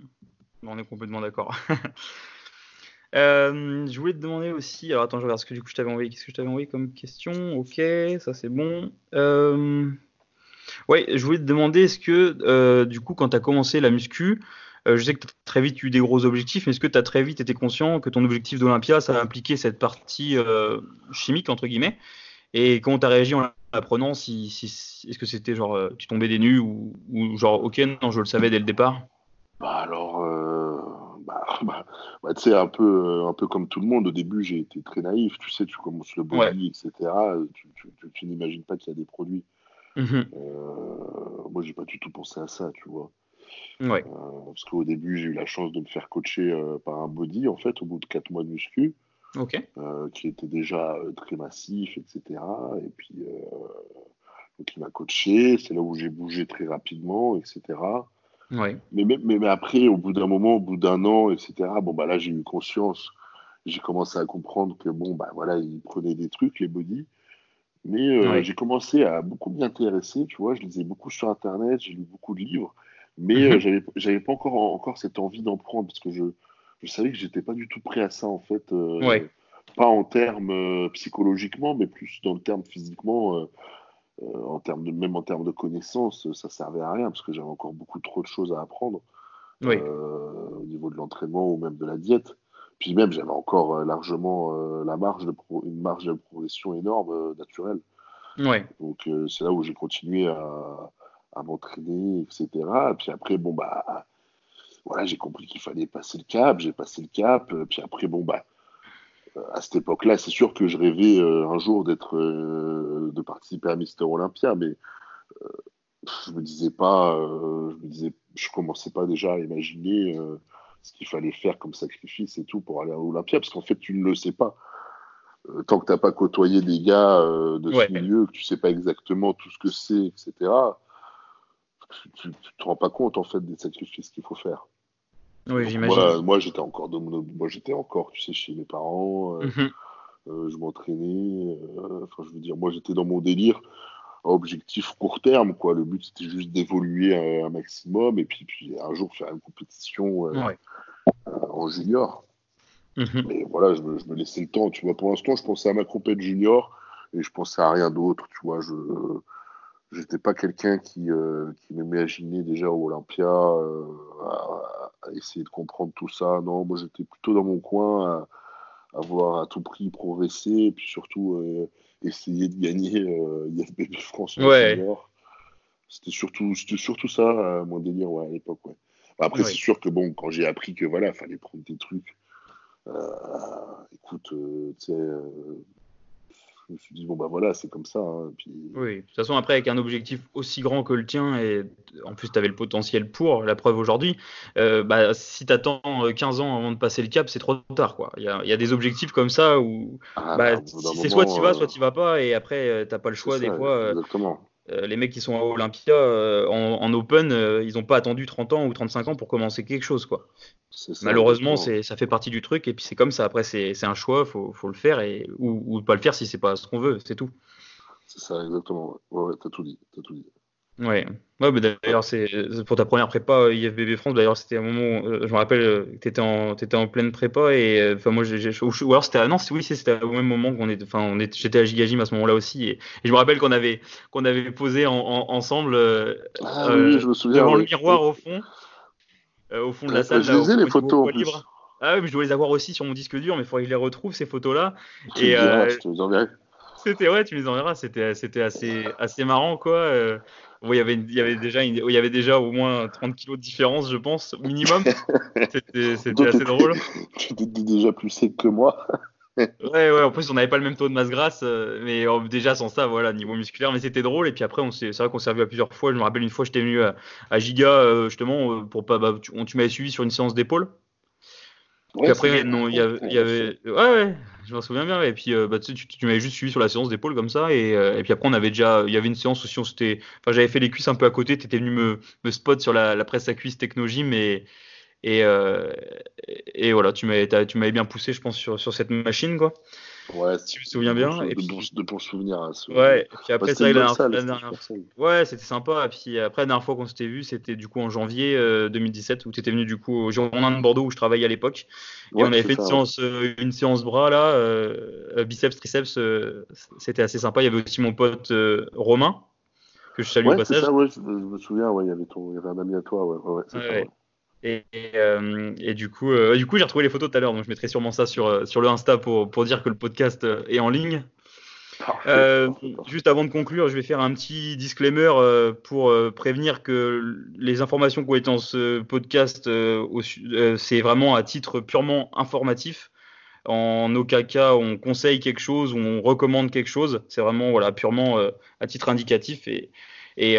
On est complètement d'accord. Euh, je voulais te demander aussi. Alors attends, je regarde ce que du coup je t'avais envoyé. Qu'est-ce que je t'avais envoyé comme question? Ok, ça c'est bon. Euh... Ouais, je voulais te demander est-ce que euh, du coup quand tu as commencé la muscu, je sais que tu as très vite eu des gros objectifs, mais est-ce que tu as très vite été conscient que ton objectif d'Olympia, ça a impliqué cette partie chimique, entre guillemets? Et comment tu as réagi en apprenant si, Est-ce que c'était genre, tu tombais des nues ou, ou, genre, ok, non, je le savais dès le départ? Bah alors, bah, bah, bah, tu sais, un peu, un peu comme tout le monde, au début, j'ai été très naïf. Tu sais, tu commences le body, etc. Tu, tu, n'imagines pas qu'il y a des produits. Mmh euh, moi, j'ai pas du tout pensé à ça, tu vois. Ouais. Euh, parce qu'au début, j'ai eu la chance de me faire coacher euh, par un body, en fait, au bout de 4 mois de muscu. qui était déjà très massif, etc. Et puis, donc il m'a coaché, c'est là où j'ai bougé très rapidement, etc. Ouais. Mais, mais, mais, après, au bout d'un moment, au bout d'un an, etc., bon, bah là, j'ai eu conscience. J'ai commencé à comprendre que, bon, bah voilà, ils prenaient des trucs, les body. Mais euh, j'ai commencé à beaucoup m'y intéresser, tu vois. Je lisais beaucoup sur Internet, j'ai lu beaucoup de livres. Mais euh, mhm. j'avais pas encore, encore cette envie d'en prendre parce que je, je savais que j'étais pas du tout prêt à ça, en fait. Euh, pas en termes psychologiquement, mais plus dans le terme physiquement euh, en termes de, même en termes de connaissances, ça servait à rien parce que j'avais encore beaucoup trop de choses à apprendre euh, au niveau de l'entraînement ou même de la diète. Puis même, j'avais encore euh, largement la marge de une marge de progression énorme naturelle. Donc c'est là où j'ai continué à, à m'entraîner, etc. Et puis après, bon bah voilà, j'ai compris qu'il fallait passer le cap, j'ai passé le cap. Puis après, bon bah à cette époque-là, c'est sûr que je rêvais euh, un jour d'être, euh, de participer à Mister Olympia, mais euh, je me disais pas, je me disais, je commençais pas déjà à imaginer ce qu'il fallait faire comme sacrifice et tout pour aller à Olympia, parce qu'en fait, tu ne le sais pas. tant que tu n'as pas côtoyé des gars de ce milieu, que tu sais pas exactement tout ce que c'est, etc., tu, ne te rends pas compte en fait des sacrifices qu'il faut faire. Oui, j'imagine. Moi, j'étais encore, moi, j'étais encore, tu sais, chez mes parents. Euh, mhm. euh, je m'entraînais. Euh, enfin, je veux dire, moi, j'étais dans mon délire objectif court terme, quoi. Le but, c'était juste d'évoluer un, maximum et puis, puis un jour faire une compétition en junior. Mhm. Mais voilà, je me, je me, laissais le temps. Tu vois, pour l'instant, je pensais à ma compète junior et je pensais à rien d'autre. Tu vois, je j'étais pas quelqu'un qui, euh, qui m'imaginait déjà au Olympia euh, à, essayer de comprendre tout ça. Non, moi j'étais plutôt dans mon coin à, à, vouloir à tout prix progresser et puis surtout euh, essayer de gagner euh, IFBB France. Ouais. C'était surtout, surtout ça mon délire ouais, à l'époque. Ouais. Après, c'est sûr que bon, quand j'ai appris que voilà, fallait prendre des trucs. écoute, tu sais je me suis dit, bon, bah voilà, c'est comme ça. Hein, oui, de toute façon, après, avec un objectif aussi grand que le tien, et en plus, tu avais le potentiel pour, la preuve aujourd'hui, euh, bah, si tu attends 15 ans avant de passer le cap, c'est trop tard. quoi. Il y a, y a, des objectifs comme ça où ah, bah, bah c'est soit tu vas, soit tu vas pas, et après, euh, t'as pas le choix des fois. Exactement. Euh, les mecs qui sont à Olympia euh, en, open, euh, ils n'ont pas attendu 30 ans ou 35 ans pour commencer quelque chose. Quoi. Malheureusement, ça fait partie du truc et puis c'est comme ça. Après, c'est un choix, il faut, faut, le faire et, ou, ou pas le faire si c'est pas ce qu'on veut, c'est tout. C'est ça, exactement. Ouais, t'as tout dit. As tout dit. Ouais. ouais d'ailleurs, c'est pour ta première prépa euh, IFBB France. D'ailleurs, c'était un moment, où, euh, je me rappelle, euh, que tu étais, étais, en pleine prépa et enfin moi, j'ai, ou alors c'était, non, oui, c'était au même moment qu'on était, enfin, on j'étais à Gigagym à ce moment-là aussi et, je me rappelle qu'on avait, qu'on avait posé en, ensemble ah, oui, je me souviens, devant le miroir au fond, au fond de la salle. Je les les photos. Ah oui, mais je dois les avoir aussi sur mon disque dur, mais il faudrait que je les retrouve ces photos-là. et je te les enverrai. C'était ouais, tu les enverras. C'était, c'était assez, assez marrant quoi il y avait, il y avait déjà, il y avait déjà au moins 30 kilos de différence, je pense, minimum. C'était assez drôle. Tu étais déjà plus sec que moi. ouais, ouais, en plus on n'avait pas le même taux de masse grasse, euh, mais euh, déjà sans ça, voilà, niveau musculaire, mais c'était drôle. Et puis après, c'est vrai qu'on s'est revu à plusieurs fois. Je me rappelle une fois, j'étais venu à, Giga, euh, justement, pour pas, bah, tu, tu m'avais suivi sur une séance d'épaule. Ouais, après, non, il y avait, y avait... Ouais, ouais, je m'en souviens bien. Et puis, euh, bah, tu, m'avais juste suivi sur la séance d'épaule comme ça. Et, euh, et, puis après, on avait déjà, il y avait une séance aussi, on s'était, enfin, j'avais fait les cuisses un peu à côté. Tu étais venu me, spot sur la, presse à cuisse Technogym et, et, euh, et voilà, tu m'avais, tu m'avais bien poussé, je pense, sur, sur cette machine, quoi. Ouais, si je me souviens bien. Et puis... de bons souvenirs. Hein, ouais, et puis après, ça, la, la dernière... Ouais, c'était sympa. Et puis après, la dernière fois qu'on s'était vu, c'était du coup en janvier 2017, euh, où tu étais venu du coup au Girondin de Bordeaux où je travaillais à l'époque. et on avait fait une, séance, euh, une séance bras là, euh, biceps, triceps, c'était assez sympa. Il y avait aussi mon pote Romain, que je salue au passage. Ça, ouais, je, me souviens, ouais, il, y avait ton, il y avait un ami à toi. Ouais, ouais, Et, et, du coup, du coup j'ai retrouvé les photos tout à l'heure, donc je mettrai sûrement ça sur, sur le Insta pour, pour dire que le podcast est en ligne. Euh, juste avant de conclure, je vais faire un petit disclaimer euh, pour euh, prévenir que les informations qui ont été dans ce podcast, c'est vraiment à titre purement informatif. En aucun cas, on conseille quelque chose ou on recommande quelque chose. C'est vraiment voilà, purement à titre indicatif et, et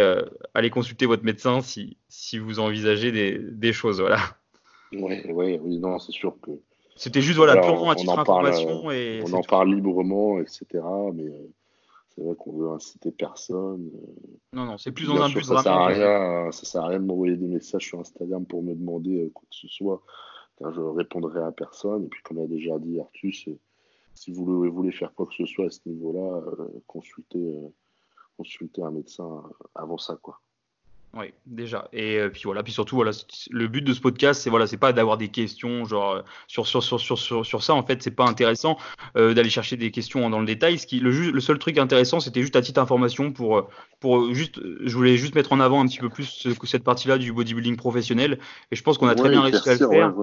allez consulter votre médecin si, si vous envisagez des, des choses. Voilà. Oui, ouais, oui, non, c'est sûr que c'était juste voilà, purement à titre d'information. Euh, on en parle librement, etc. Mais euh, c'est vrai qu'on veut inciter personne. Euh. Non, non, c'est plus dans un but ça Sert à rien, ça sert à rien de m'envoyer des messages sur Instagram pour me demander quoi que ce soit, car je répondrai à personne. Et puis, comme a déjà dit Artus, si vous voulez faire quoi que ce soit à ce niveau-là, consultez, consultez un médecin avant ça, quoi. Oui, déjà. Et euh, puis voilà, puis surtout, voilà, le but de ce podcast, c'est voilà, c'est pas d'avoir des questions genre euh, sur sur sur sur sur, sur ça. En fait, c'est pas intéressant euh, d'aller chercher des questions dans le détail. Ce qui, le, le seul truc intéressant, c'était juste à titre d'information pour pour juste, je voulais juste mettre en avant un petit peu plus cette partie-là du bodybuilding professionnel. Et je pense qu'on a très bien réussi à le faire.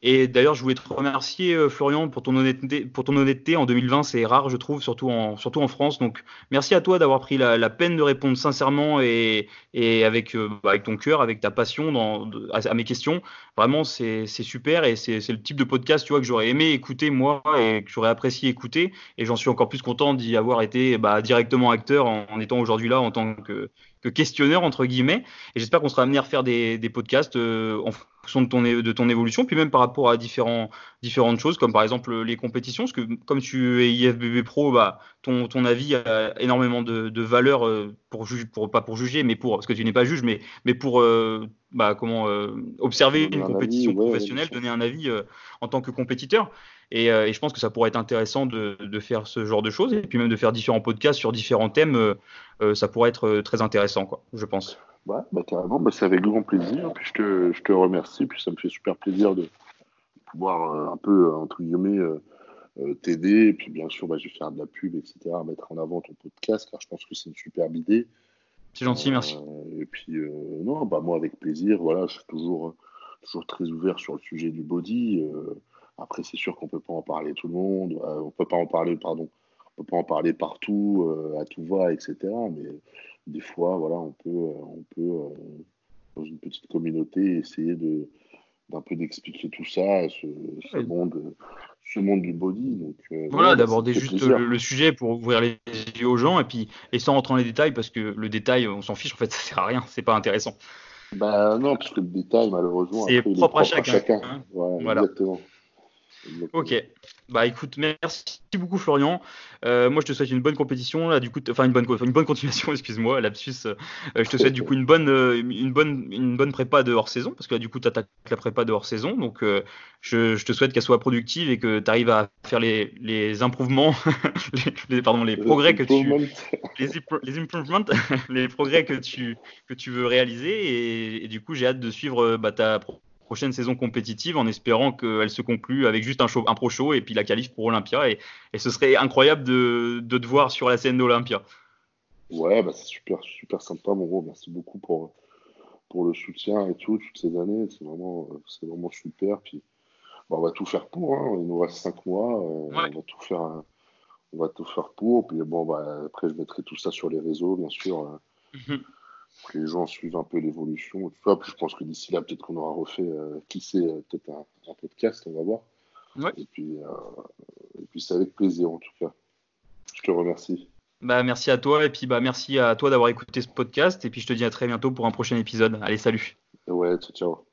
Et d'ailleurs, je voulais te remercier Florian pour ton honnêteté, pour ton honnêteté. En 2020, c'est rare, je trouve, surtout en surtout en France. Donc, merci à toi d'avoir pris la, la peine de répondre sincèrement et et avec bah, avec ton cœur, avec ta passion à, mes questions. Vraiment, c'est super et c'est le type de podcast tu vois, que j'aurais aimé écouter moi et que j'aurais apprécié écouter. Et j'en suis encore plus content d'y avoir été bah, directement acteur en, étant aujourd'hui là en tant que, que, questionneur, entre guillemets. Et j'espère qu'on sera amené à refaire des, des podcasts euh, en de ton, de ton évolution, puis même par rapport à différents, différentes choses, comme par exemple les compétitions, parce que comme tu es IFBB Pro, bah, ton, ton avis a énormément de, de valeur euh, pour, pour, pas pour juger, mais pour, parce que tu n'es pas juge, mais, mais pour euh, bah, comment, euh, observer une compétition professionnelle, donner un avis en tant que compétiteur. Et, et, je pense que ça pourrait être intéressant de, de, faire ce genre de choses, et puis même de faire différents podcasts sur différents thèmes, ça pourrait être très intéressant, quoi, je pense. Ouais, bah, carrément, bah, c'est avec grand plaisir. Puis je te, je te remercie. Puis ça me fait super plaisir de pouvoir euh, un peu, euh, entre guillemets, euh, t'aider. Et puis bien sûr, bah, je vais faire de la pub, etc., mettre en avant ton podcast, car je pense que c'est une superbe idée. C'est gentil, merci. et puis, non, bah, moi, avec plaisir, voilà, je suis toujours, toujours très ouvert sur le sujet du body. Après, c'est sûr qu'on peut pas en parler tout le monde. on peut pas en parler, pardon, on peut pas en parler partout, à tout va, etc. Mais des fois, voilà, on peut, euh, on peut euh, dans une petite communauté, essayer de d'un peu d'expliquer tout ça, ce, monde, ce monde du body. Donc, euh, voilà, d'aborder juste le, sujet pour ouvrir les yeux aux gens et puis et sans rentrer dans les détails parce que le détail, on s'en fiche en fait, ça sert à rien, c'est pas intéressant. Bah non, parce que le détail, malheureusement, c'est propre, à chacun. Hein. voilà. Exactement. Ok. Bah écoute, merci beaucoup Florian. Euh, moi je te souhaite une bonne compétition là, du coup, enfin une bonne, une bonne continuation, excuse-moi, lapsus. Euh, je te souhaite du coup une bonne, euh, une bonne, une bonne prépa de hors saison parce que là du coup tu attaques la prépa de hors saison, donc je, je, te souhaite qu'elle soit productive et que tu arrives à faire les, les improvements, les, pardon, les progrès que tu, les, les improvements, les progrès que tu que tu veux réaliser et, et du coup j'ai hâte de suivre bah, ta prochaine saison compétitive en espérant qu'elle se conclue avec juste un, un pro show et puis la qualif pour Olympia. Et, ce serait incroyable de, de, te voir sur la scène d'Olympia. Ouais, bah c'est super, super sympa, mon gros. Merci beaucoup pour, pour le soutien et tout, toutes ces années. C'est vraiment, c'est vraiment super. Puis, bah, on va tout faire pour. Hein. Il nous reste cinq mois. Euh, on va tout faire. on va tout faire pour. Puis bon, bah, après, je mettrai tout ça sur les réseaux, bien sûr. Euh. Mhm que les gens suivent un peu l'évolution. je pense que d'ici là, peut-être qu'on aura refait, euh, qui sait, euh, peut-être un, podcast, on va voir. Et puis, euh, et puis c'est avec plaisir en tout cas. Je te remercie. Bah, merci à toi et puis bah, merci à toi d'avoir écouté ce podcast et puis je te dis à très bientôt pour un prochain épisode. Allez, salut. Ouais, ciao, ciao.